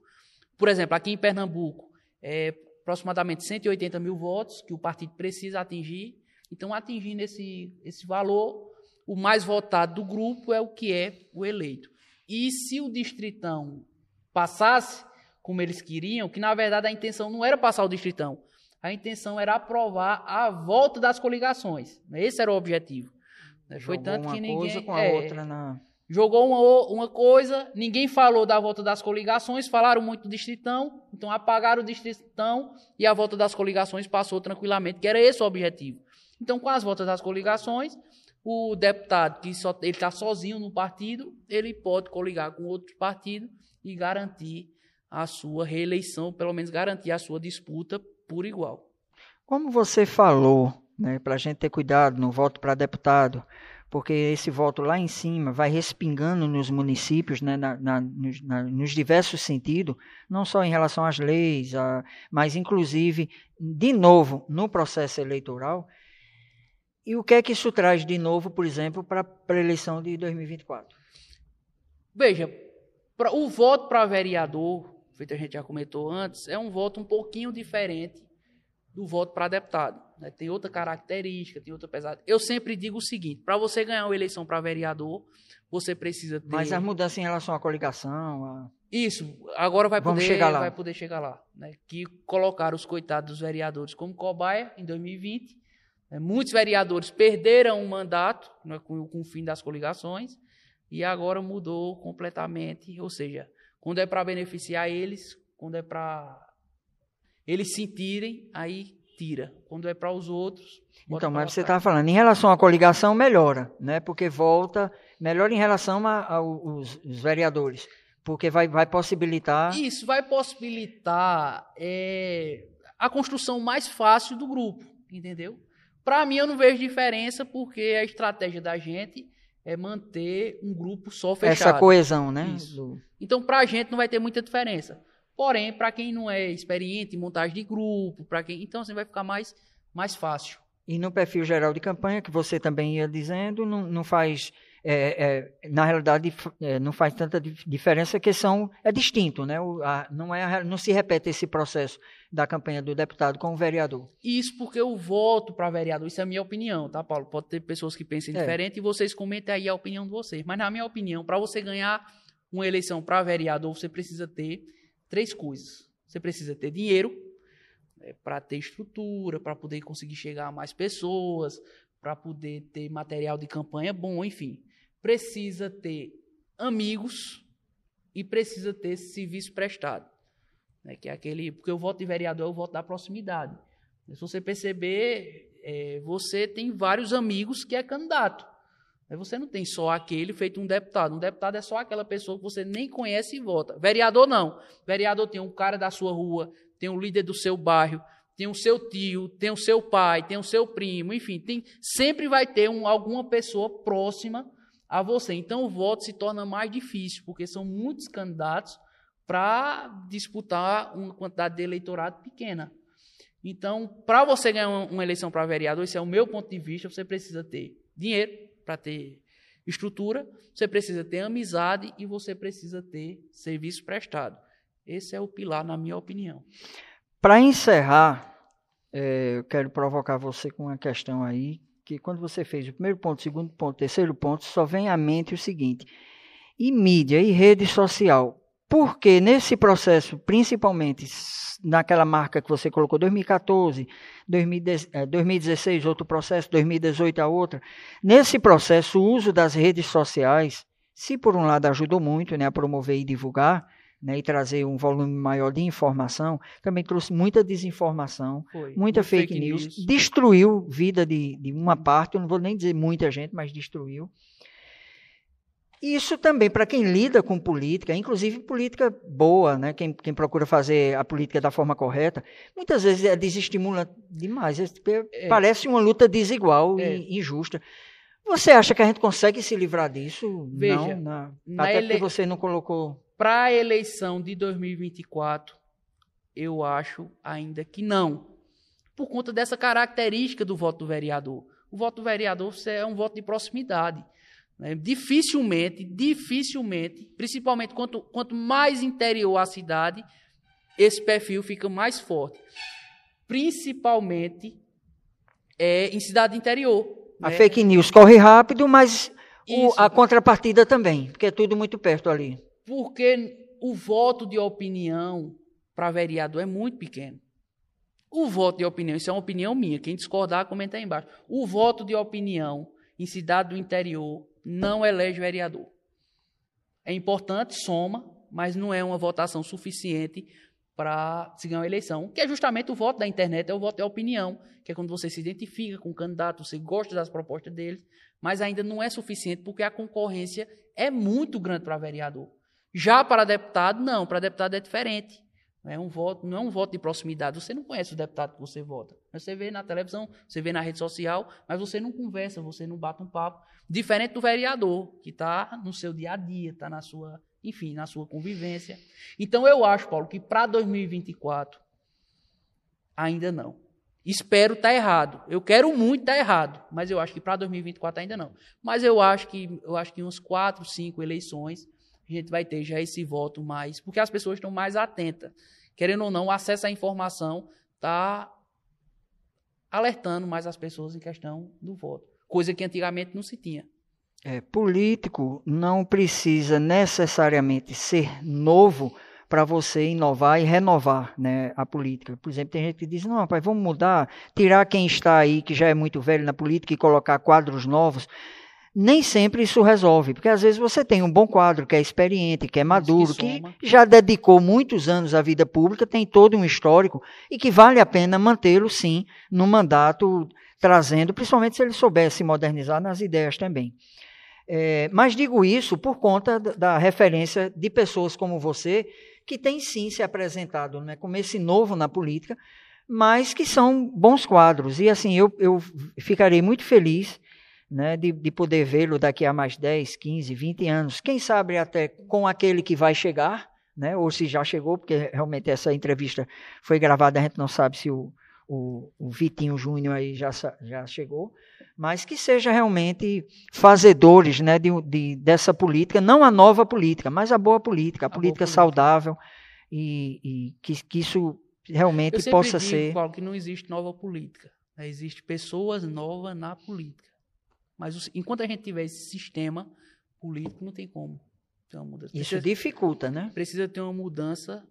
por exemplo, aqui em Pernambuco, é aproximadamente 180 mil votos que o partido precisa atingir. Então, atingindo esse, esse valor, o mais votado do grupo é o que é o eleito. E se o distritão passasse como eles queriam, que na verdade a intenção não era passar o distritão, a intenção era aprovar a volta das coligações. Esse era o objetivo. Jogou Foi tanto que ninguém coisa com a é, outra na jogou uma, uma coisa, ninguém falou da volta das coligações, falaram muito do distritão, então apagaram o distritão e a volta das coligações passou tranquilamente, que era esse o objetivo. Então, com as voltas das coligações, o deputado que só, ele está sozinho no partido, ele pode coligar com outro partido e garantir a sua reeleição, pelo menos garantir a sua disputa por igual. Como você falou, né, para a gente ter cuidado no voto para deputado, porque esse voto lá em cima vai respingando nos municípios, né, na, na, nos, na, nos, diversos sentidos, não só em relação às leis, a, mas inclusive, de novo, no processo eleitoral, e o que é que isso traz de novo, por exemplo, para a eleição de 2024? Veja, pra, o voto para vereador, feito a gente já comentou antes, é um voto um pouquinho diferente do voto para deputado. Né? Tem outra característica, tem outra pesada. Eu sempre digo o seguinte: para você ganhar uma eleição para vereador, você precisa ter. Mas as mudanças em relação à coligação. A... Isso, agora vai poder chegar lá. Vai poder chegar lá. Né? Que colocaram os coitados dos vereadores como cobaia em 2020 é, muitos vereadores perderam o mandato né, com, com o fim das coligações e agora mudou completamente, ou seja, Quando é para beneficiar eles, quando é para eles sentirem, aí tira. Quando é para os outros. Então, mas você estava falando, em relação à coligação, melhora, né? Porque volta, melhora em relação aos vereadores. Porque vai, vai possibilitar. Isso, vai possibilitar é, a construção mais fácil do grupo, entendeu? Para mim, eu não vejo diferença, porque a estratégia da gente é manter um grupo só fechado. Essa coesão, né? Do... Então, para a gente não vai ter muita diferença. Porém, para quem não é experiente em montagem de grupo, para quem, então assim vai ficar mais mais fácil. E no perfil geral de campanha que você também ia dizendo, não, não faz é, é, na realidade é, não faz tanta diferença que são é distinto, né? O, a, não é não se repete esse processo da campanha do deputado com o vereador. Isso porque o voto para vereador, isso é a minha opinião, tá, Paulo? Pode ter pessoas que pensem é. diferente e vocês comentem aí a opinião de vocês. Mas na minha opinião, para você ganhar uma eleição para vereador, você precisa ter três coisas. Você precisa ter dinheiro é, para ter estrutura, para poder conseguir chegar a mais pessoas, para poder ter material de campanha bom, enfim. Precisa ter amigos e precisa ter serviço prestado. Né, que é aquele. Porque o voto de vereador é o voto da proximidade. Se você perceber, é, você tem vários amigos que é candidato. Você não tem só aquele feito um deputado. Um deputado é só aquela pessoa que você nem conhece e vota. Vereador não. Vereador tem um cara da sua rua, tem um líder do seu bairro, tem o seu tio, tem o seu pai, tem o seu primo, enfim, tem, sempre vai ter um, alguma pessoa próxima a você. Então o voto se torna mais difícil, porque são muitos candidatos para disputar uma quantidade de eleitorado pequena. Então, para você ganhar uma, eleição para vereador, esse é o meu ponto de vista, você precisa ter dinheiro, para ter estrutura, você precisa ter amizade e você precisa ter serviço prestado. Esse é o pilar, na minha opinião. Para encerrar, é, eu quero provocar você com uma questão aí, que quando você fez o primeiro ponto, o segundo ponto, o terceiro ponto, só vem à mente o seguinte: e mídia e rede social? Porque nesse processo, principalmente naquela marca que você colocou, 2014, 2016, outro processo, 2018 a outra. Nesse processo, o uso das redes sociais, se por um lado ajudou muito né, a promover e divulgar, né, e trazer um volume maior de informação, também trouxe muita desinformação, Foi. muita fake, fake news, news, destruiu vida de, de uma parte, eu não vou nem dizer muita gente, mas destruiu. Isso também, para quem lida com política, inclusive política boa, né? quem, quem procura fazer a política da forma correta, muitas vezes é desestimula demais. É, é. Parece uma luta desigual é. e injusta. Você acha que a gente consegue se livrar disso? Veja, não, na até ele... porque você não colocou. Para a eleição de 2024, eu acho ainda que não. Por conta dessa característica do voto do vereador. O voto do vereador é um voto de proximidade. Né? Dificilmente, dificilmente, principalmente quanto, quanto mais interior a cidade, esse perfil fica mais forte. Principalmente é, em cidade interior. A né? fake news corre rápido, mas o, a contrapartida também, porque é tudo muito perto ali. Porque o voto de opinião para vereador é muito pequeno. O voto de opinião, isso é uma opinião minha, quem discordar, comenta aí embaixo. O voto de opinião em cidade do interior não elege vereador. É importante, soma, mas não é uma votação suficiente para se ganhar uma eleição, que é justamente o voto da internet, é o voto da opinião, que é quando você se identifica com o candidato, você gosta das propostas dele, mas ainda não é suficiente porque a concorrência é muito grande para vereador. Já para deputado, não, para deputado é diferente. É um voto, não é um voto de proximidade. Você não conhece o deputado que você vota. Você vê na televisão, você vê na rede social, mas você não conversa, você não bate um papo. Diferente do vereador, que está no seu dia a dia, está na sua, enfim, na sua convivência. Então eu acho, Paulo, que para 2024 ainda não. Espero estar tá errado. Eu quero muito estar tá errado, mas eu acho que para 2024 ainda não. Mas eu acho que eu acho que uns quatro, cinco eleições a gente vai ter já esse voto mais, porque as pessoas estão mais atentas. Querendo ou não, o acesso à informação está alertando mais as pessoas em questão do voto, coisa que antigamente não se tinha. É, político não precisa necessariamente ser novo para você inovar e renovar né, a política. Por exemplo, tem gente que diz, não, rapaz, vamos mudar, tirar quem está aí, que já é muito velho na política, e colocar quadros novos. Nem sempre isso resolve, porque às vezes você tem um bom quadro, que é experiente, que é maduro, que, que já dedicou muitos anos à vida pública, tem todo um histórico e que vale a pena mantê-lo, sim, no mandato, trazendo, principalmente se ele souber se modernizar nas ideias também. É, mas digo isso por conta da referência de pessoas como você, que tem sim se apresentado né, como esse novo na política, mas que são bons quadros. E assim, eu, eu ficarei muito feliz né, de, de poder vê-lo daqui a mais 10, 15, 20 anos. Quem sabe até com aquele que vai chegar, né, ou se já chegou, porque realmente essa entrevista foi gravada, a gente não sabe se o, o, o Vitinho Júnior aí já, já chegou, mas que seja realmente fazedores né, de, de, dessa política, não a nova política, mas a boa política, a, a política saudável, e, e que, que, isso realmente possa digo, ser. Paulo, que não existe nova política, né? existe pessoas novas na política. Mas enquanto a gente tiver esse sistema político, não tem como ter uma mudança. Isso precisa, dificulta, né? Precisa ter uma mudança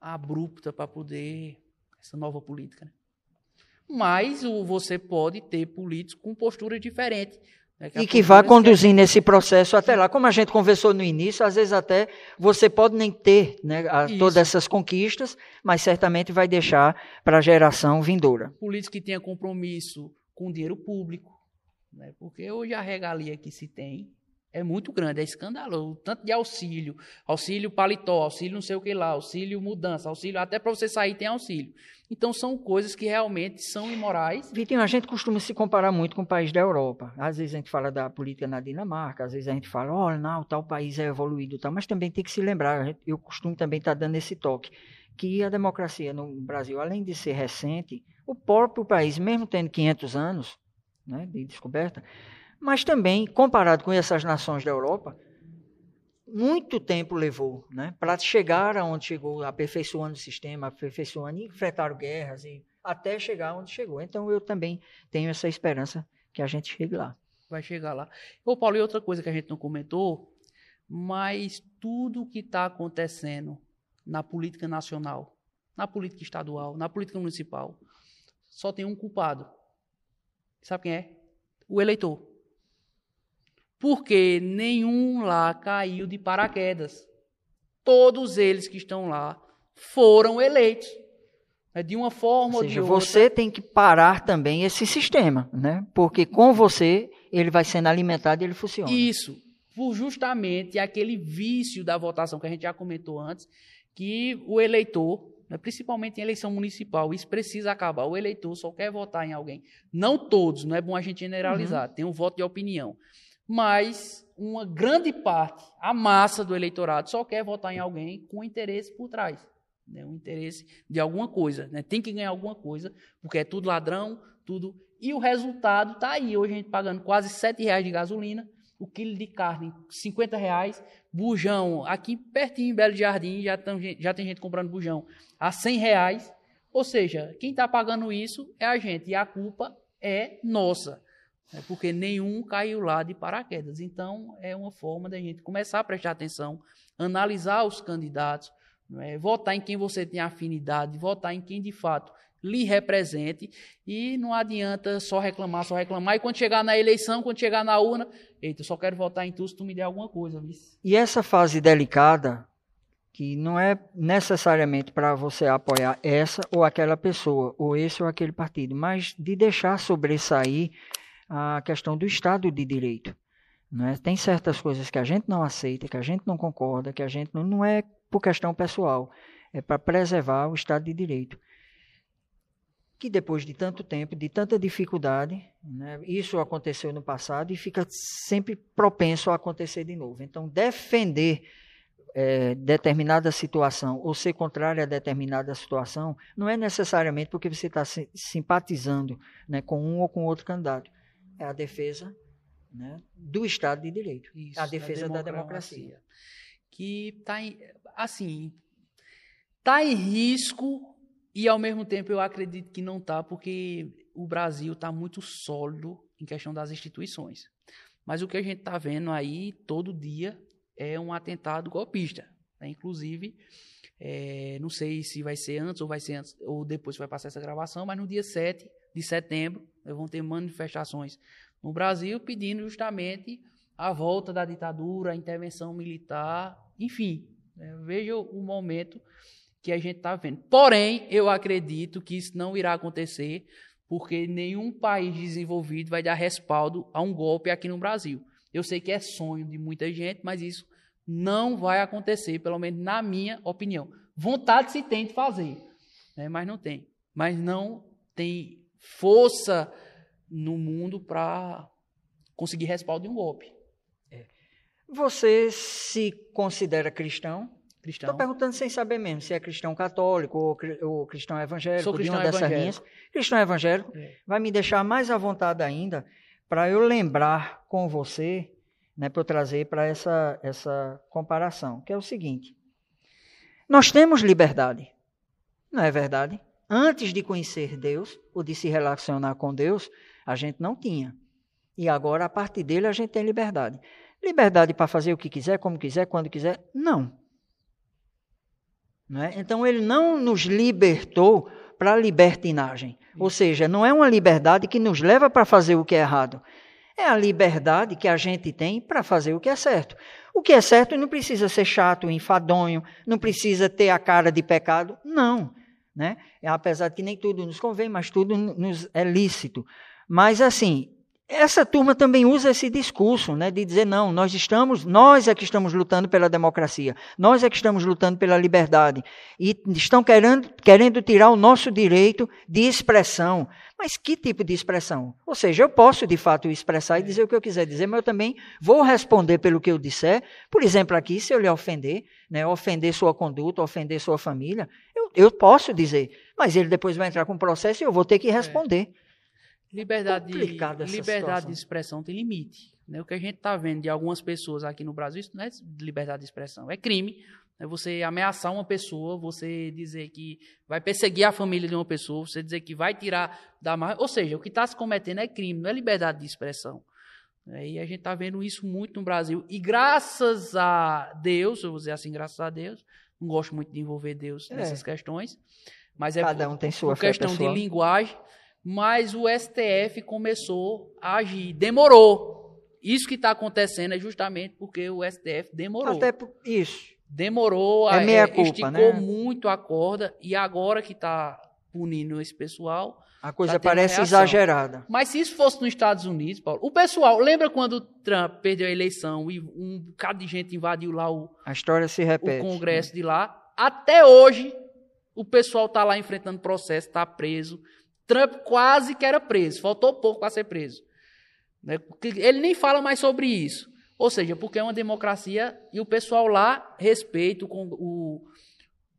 abrupta para poder essa nova política. Né? Mas o, você pode ter políticos com postura diferente. Né, que e que vá conduzindo esse processo até lá. Como a gente conversou no início, às vezes até você pode nem ter né, a, todas essas conquistas, mas certamente vai deixar para a geração vindoura. Político que tenha compromisso com dinheiro público, né? Porque hoje a regalia que se tem é muito grande, é escandaloso. Tanto de auxílio, auxílio paletó, auxílio não sei o que lá, auxílio mudança, auxílio até para você sair tem auxílio. Então são coisas que realmente são imorais. Vitinho, a gente costuma se comparar muito com o país da Europa. Às vezes a gente fala da política na Dinamarca, às vezes a gente fala, olha, não, tal país é evoluído, tal. mas também tem que se lembrar, eu costumo também estar tá dando esse toque, que a democracia no Brasil, além de ser recente, o próprio país, mesmo tendo 500 anos, né, de descoberta, mas também, comparado com essas nações da Europa, muito tempo levou né, para chegar aonde chegou, aperfeiçoando o sistema, aperfeiçoando, enfrentaram guerras, e até chegar onde chegou. Então, eu também tenho essa esperança que a gente chegue lá. Vai chegar lá. Ô, Paulo, e outra coisa que a gente não comentou, mas tudo que está acontecendo na política nacional, na política estadual, na política municipal, só tem um culpado, Sabe quem é? O eleitor. Porque nenhum lá caiu de paraquedas. Todos eles que estão lá foram eleitos. É de uma forma ou, seja, ou de outra. Você tem que parar também esse sistema, né? Porque com você ele vai sendo alimentado e ele funciona. Isso. Por justamente aquele vício da votação que a gente já comentou antes, que o eleitor né, principalmente em eleição municipal. Isso precisa acabar. O eleitor só quer votar em alguém. Não todos, não é bom a gente generalizar, uhum. tem um voto de opinião. Mas uma grande parte, a massa do eleitorado, só quer votar em alguém com interesse por trás. Né, um interesse de alguma coisa. Né, tem que ganhar alguma coisa, porque é tudo ladrão, tudo. E o resultado está aí. Hoje a gente pagando quase R$ reais de gasolina o quilo de carne, 50 reais. Bujão, aqui pertinho em Belo Jardim, já, tam, já tem gente comprando bujão a 100 reais. Ou seja, quem está pagando isso é a gente, e a culpa é nossa, né? porque nenhum caiu lá de paraquedas. Então, é uma forma da gente começar a prestar atenção, analisar os candidatos, é? votar em quem você tem afinidade, votar em quem de fato lhe represente e não adianta só reclamar, só reclamar. E quando chegar na eleição, quando chegar na urna, eita, eu só quero votar em tu se tu me der alguma coisa. Viu? E essa fase delicada, que não é necessariamente para você apoiar essa ou aquela pessoa, ou esse ou aquele partido, mas de deixar sobressair a questão do Estado de Direito. Não é? Tem certas coisas que a gente não aceita, que a gente não concorda, que a gente não, não é por questão pessoal, é para preservar o Estado de Direito que depois de tanto tempo, de tanta dificuldade, né, isso aconteceu no passado e fica sempre propenso a acontecer de novo. Então, defender é, determinada situação ou ser contrário a determinada situação não é necessariamente porque você está simpatizando né, com um ou com outro candidato. É a defesa né, do Estado de Direito, isso, a defesa da democracia. da democracia. Que está assim, está em risco e ao mesmo tempo eu acredito que não está, porque o Brasil está muito sólido em questão das instituições. Mas o que a gente está vendo aí todo dia é um atentado golpista. Né? Inclusive, é, não sei se vai ser antes ou vai ser antes ou depois vai passar essa gravação, mas no dia 7 de setembro né, vão ter manifestações no Brasil, pedindo justamente a volta da ditadura, a intervenção militar, enfim. Né? Veja o momento que a gente está vendo. Porém, eu acredito que isso não irá acontecer, porque nenhum país desenvolvido vai dar respaldo a um golpe aqui no Brasil. Eu sei que é sonho de muita gente, mas isso não vai acontecer, pelo menos na minha opinião. Vontade se tem de fazer, né? mas não tem. Mas não tem força no mundo para conseguir respaldo de um golpe. É. Você se considera cristão? Cristão. Estou perguntando sem saber mesmo se é cristão católico ou, ou cristão evangélico, Sou cristão de uma dessas linhas. Cristão evangélico É. vai me deixar mais à vontade ainda para eu lembrar com você, né, para eu trazer para essa, essa comparação, que é o seguinte. Nós temos liberdade, não é verdade? Antes de conhecer Deus, ou de se relacionar com Deus, a gente não tinha. E agora, a partir dele, a gente tem liberdade. Liberdade para fazer o que quiser, como quiser, quando quiser? Não. Não é? Então, ele não nos libertou para a libertinagem. Ou seja, não é uma liberdade que nos leva para fazer o que é errado. É a liberdade que a gente tem para fazer o que é certo. O que é certo não precisa ser chato, enfadonho, não precisa ter a cara de pecado. Não. Né? Apesar de que nem tudo nos convém, mas tudo nos é lícito. Mas assim, essa turma também usa esse discurso, né, de dizer não, nós estamos, nós é que estamos lutando pela democracia, nós é que estamos lutando pela liberdade e estão querendo, querendo tirar o nosso direito de expressão. Mas que tipo de expressão? Ou seja, eu posso de fato expressar e dizer o que eu quiser dizer, mas eu também vou responder pelo que eu disser. Por exemplo, aqui, se eu lhe ofender, né, ofender sua conduta, ofender sua família, eu, eu posso dizer, mas ele depois vai entrar com processo e eu vou ter que responder. É. Liberdade, essa liberdade de expressão tem limite. Né? O que a gente está vendo de algumas pessoas aqui no Brasil, isso não é liberdade de expressão, é crime. É você ameaçar uma pessoa, você dizer que vai perseguir a família de uma pessoa, você dizer que vai tirar da marra. Ou seja, o que está se cometendo é crime, não é liberdade de expressão. É, E a gente está vendo isso muito no Brasil. E graças a Deus, eu vou dizer assim, graças a Deus, não gosto muito de envolver Deus É. nessas questões, mas é Cada um tem sua por questão pessoal. de linguagem, mas o STF começou a agir, demorou. Isso que está acontecendo é justamente porque o STF demorou. Até por isso. Demorou, É a- meia é, culpa, esticou né? muito a corda e agora que está punindo esse pessoal. A coisa Tá parece exagerada. Mas se isso fosse nos Estados Unidos, Paulo, o pessoal, lembra quando o Trump perdeu a eleição e um bocado de gente invadiu lá o, A história se o repete. Congresso de lá? Até hoje, o pessoal está lá enfrentando processo, está preso. Trump quase que era preso, faltou pouco para ser preso. Né? Ele nem fala mais sobre isso. Ou seja, porque é uma democracia e o pessoal lá respeita o, o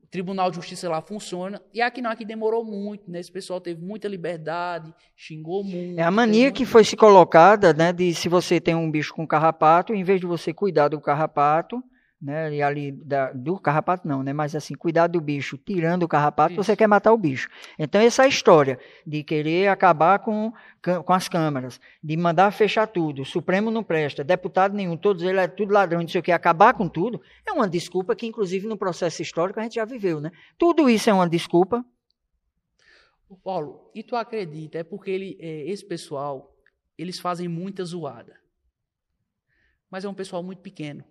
Tribunal de Justiça lá funciona. E aqui não, aqui demorou muito, né? Esse pessoal teve muita liberdade, xingou muito. É a mania que foi se colocada, né, de se você tem um bicho com carrapato, em vez de você cuidar do carrapato, né, e ali da- do carrapato não, né, mas assim, cuidar do bicho, tirando o carrapato, Isso. você quer matar o bicho. Então essa história de querer acabar com, com as câmaras, de mandar fechar tudo, o Supremo não presta, deputado nenhum, todos eles é tudo ladrão, não sei o que, acabar com tudo, é uma desculpa que inclusive no processo histórico a gente já viveu, né? Tudo isso é uma desculpa. Paulo, e tu acredita? É porque ele, é, esse pessoal, eles fazem muita zoada. Mas é um pessoal muito pequeno.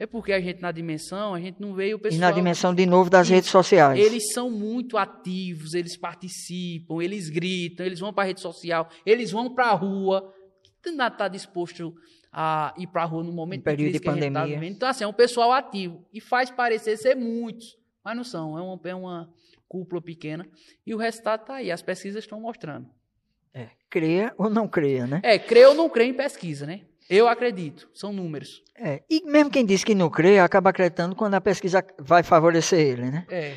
É porque a gente na dimensão, a gente não vê o pessoal. e na dimensão de novo das redes sociais. Eles são muito ativos, eles participam, eles gritam, eles vão para a rede social, eles vão para a rua. Quem não está disposto a ir para a rua no momento Em período de gente tá pandemia. vivendo? Então, assim, é um pessoal ativo. E faz parecer ser muitos, mas não são. É uma, é uma cúpula pequena. E o resultado está aí, as pesquisas estão mostrando. É, creia ou não creia, né? É, crê ou não crê em pesquisa, né? Eu acredito, são números. É, e mesmo quem diz que não crê, acaba acreditando quando a pesquisa vai favorecer ele, né? É,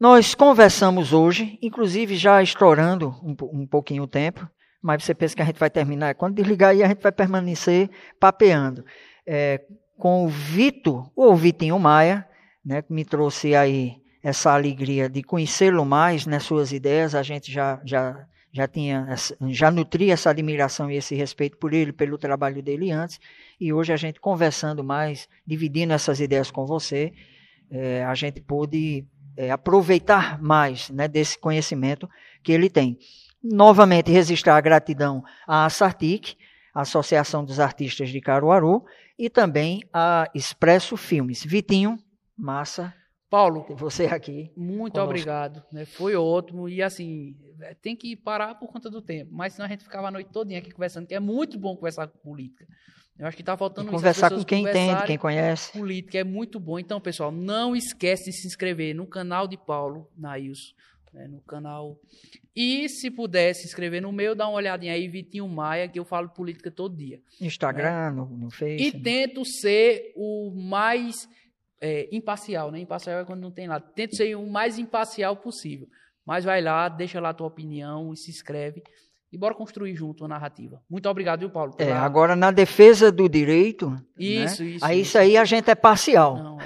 Nós conversamos hoje, inclusive já estourando um, um pouquinho o tempo, mas você pensa que a gente vai terminar. Quando desligar aí, a gente vai permanecer papeando. É, com o Vitor, ou Vitinho Maia, né, que me trouxe aí essa alegria de conhecê-lo mais nas suas ideias. A gente já, já, já tinha, já nutria essa admiração e esse respeito por ele, pelo trabalho dele antes. E hoje a gente conversando mais, dividindo essas ideias com você, é, a gente pôde é, aproveitar mais né, desse conhecimento que ele tem. Novamente, registrar a gratidão à Sartic, Associação dos Artistas de Caruaru, e também a Expresso Filmes. Vitinho, massa. Paulo, você aqui. Muito conosco. obrigado. Né? Foi ótimo. E assim, é, tem que parar por conta do tempo. Mas senão a gente ficava a noite toda aqui conversando, que é muito bom conversar com política. Eu acho que está faltando E isso, conversar com quem entende, quem conhece. política é muito bom. Então, pessoal, não esquece de se inscrever no canal de Paulo Nailson, né, no canal. E se puder se inscrever no meu, dá uma olhadinha aí, Vitinho Maia, que eu falo política todo dia. Instagram, no, no E Facebook. tento ser o mais é, imparcial, né? Imparcial é quando não tem nada. Tento ser o mais imparcial possível. Mas vai lá, deixa lá a tua opinião e se inscreve. E bora construir junto uma narrativa. Muito obrigado, viu, Paulo? É, agora, na defesa do direito, Isso, né? isso, aí isso. aí a gente é parcial. Não,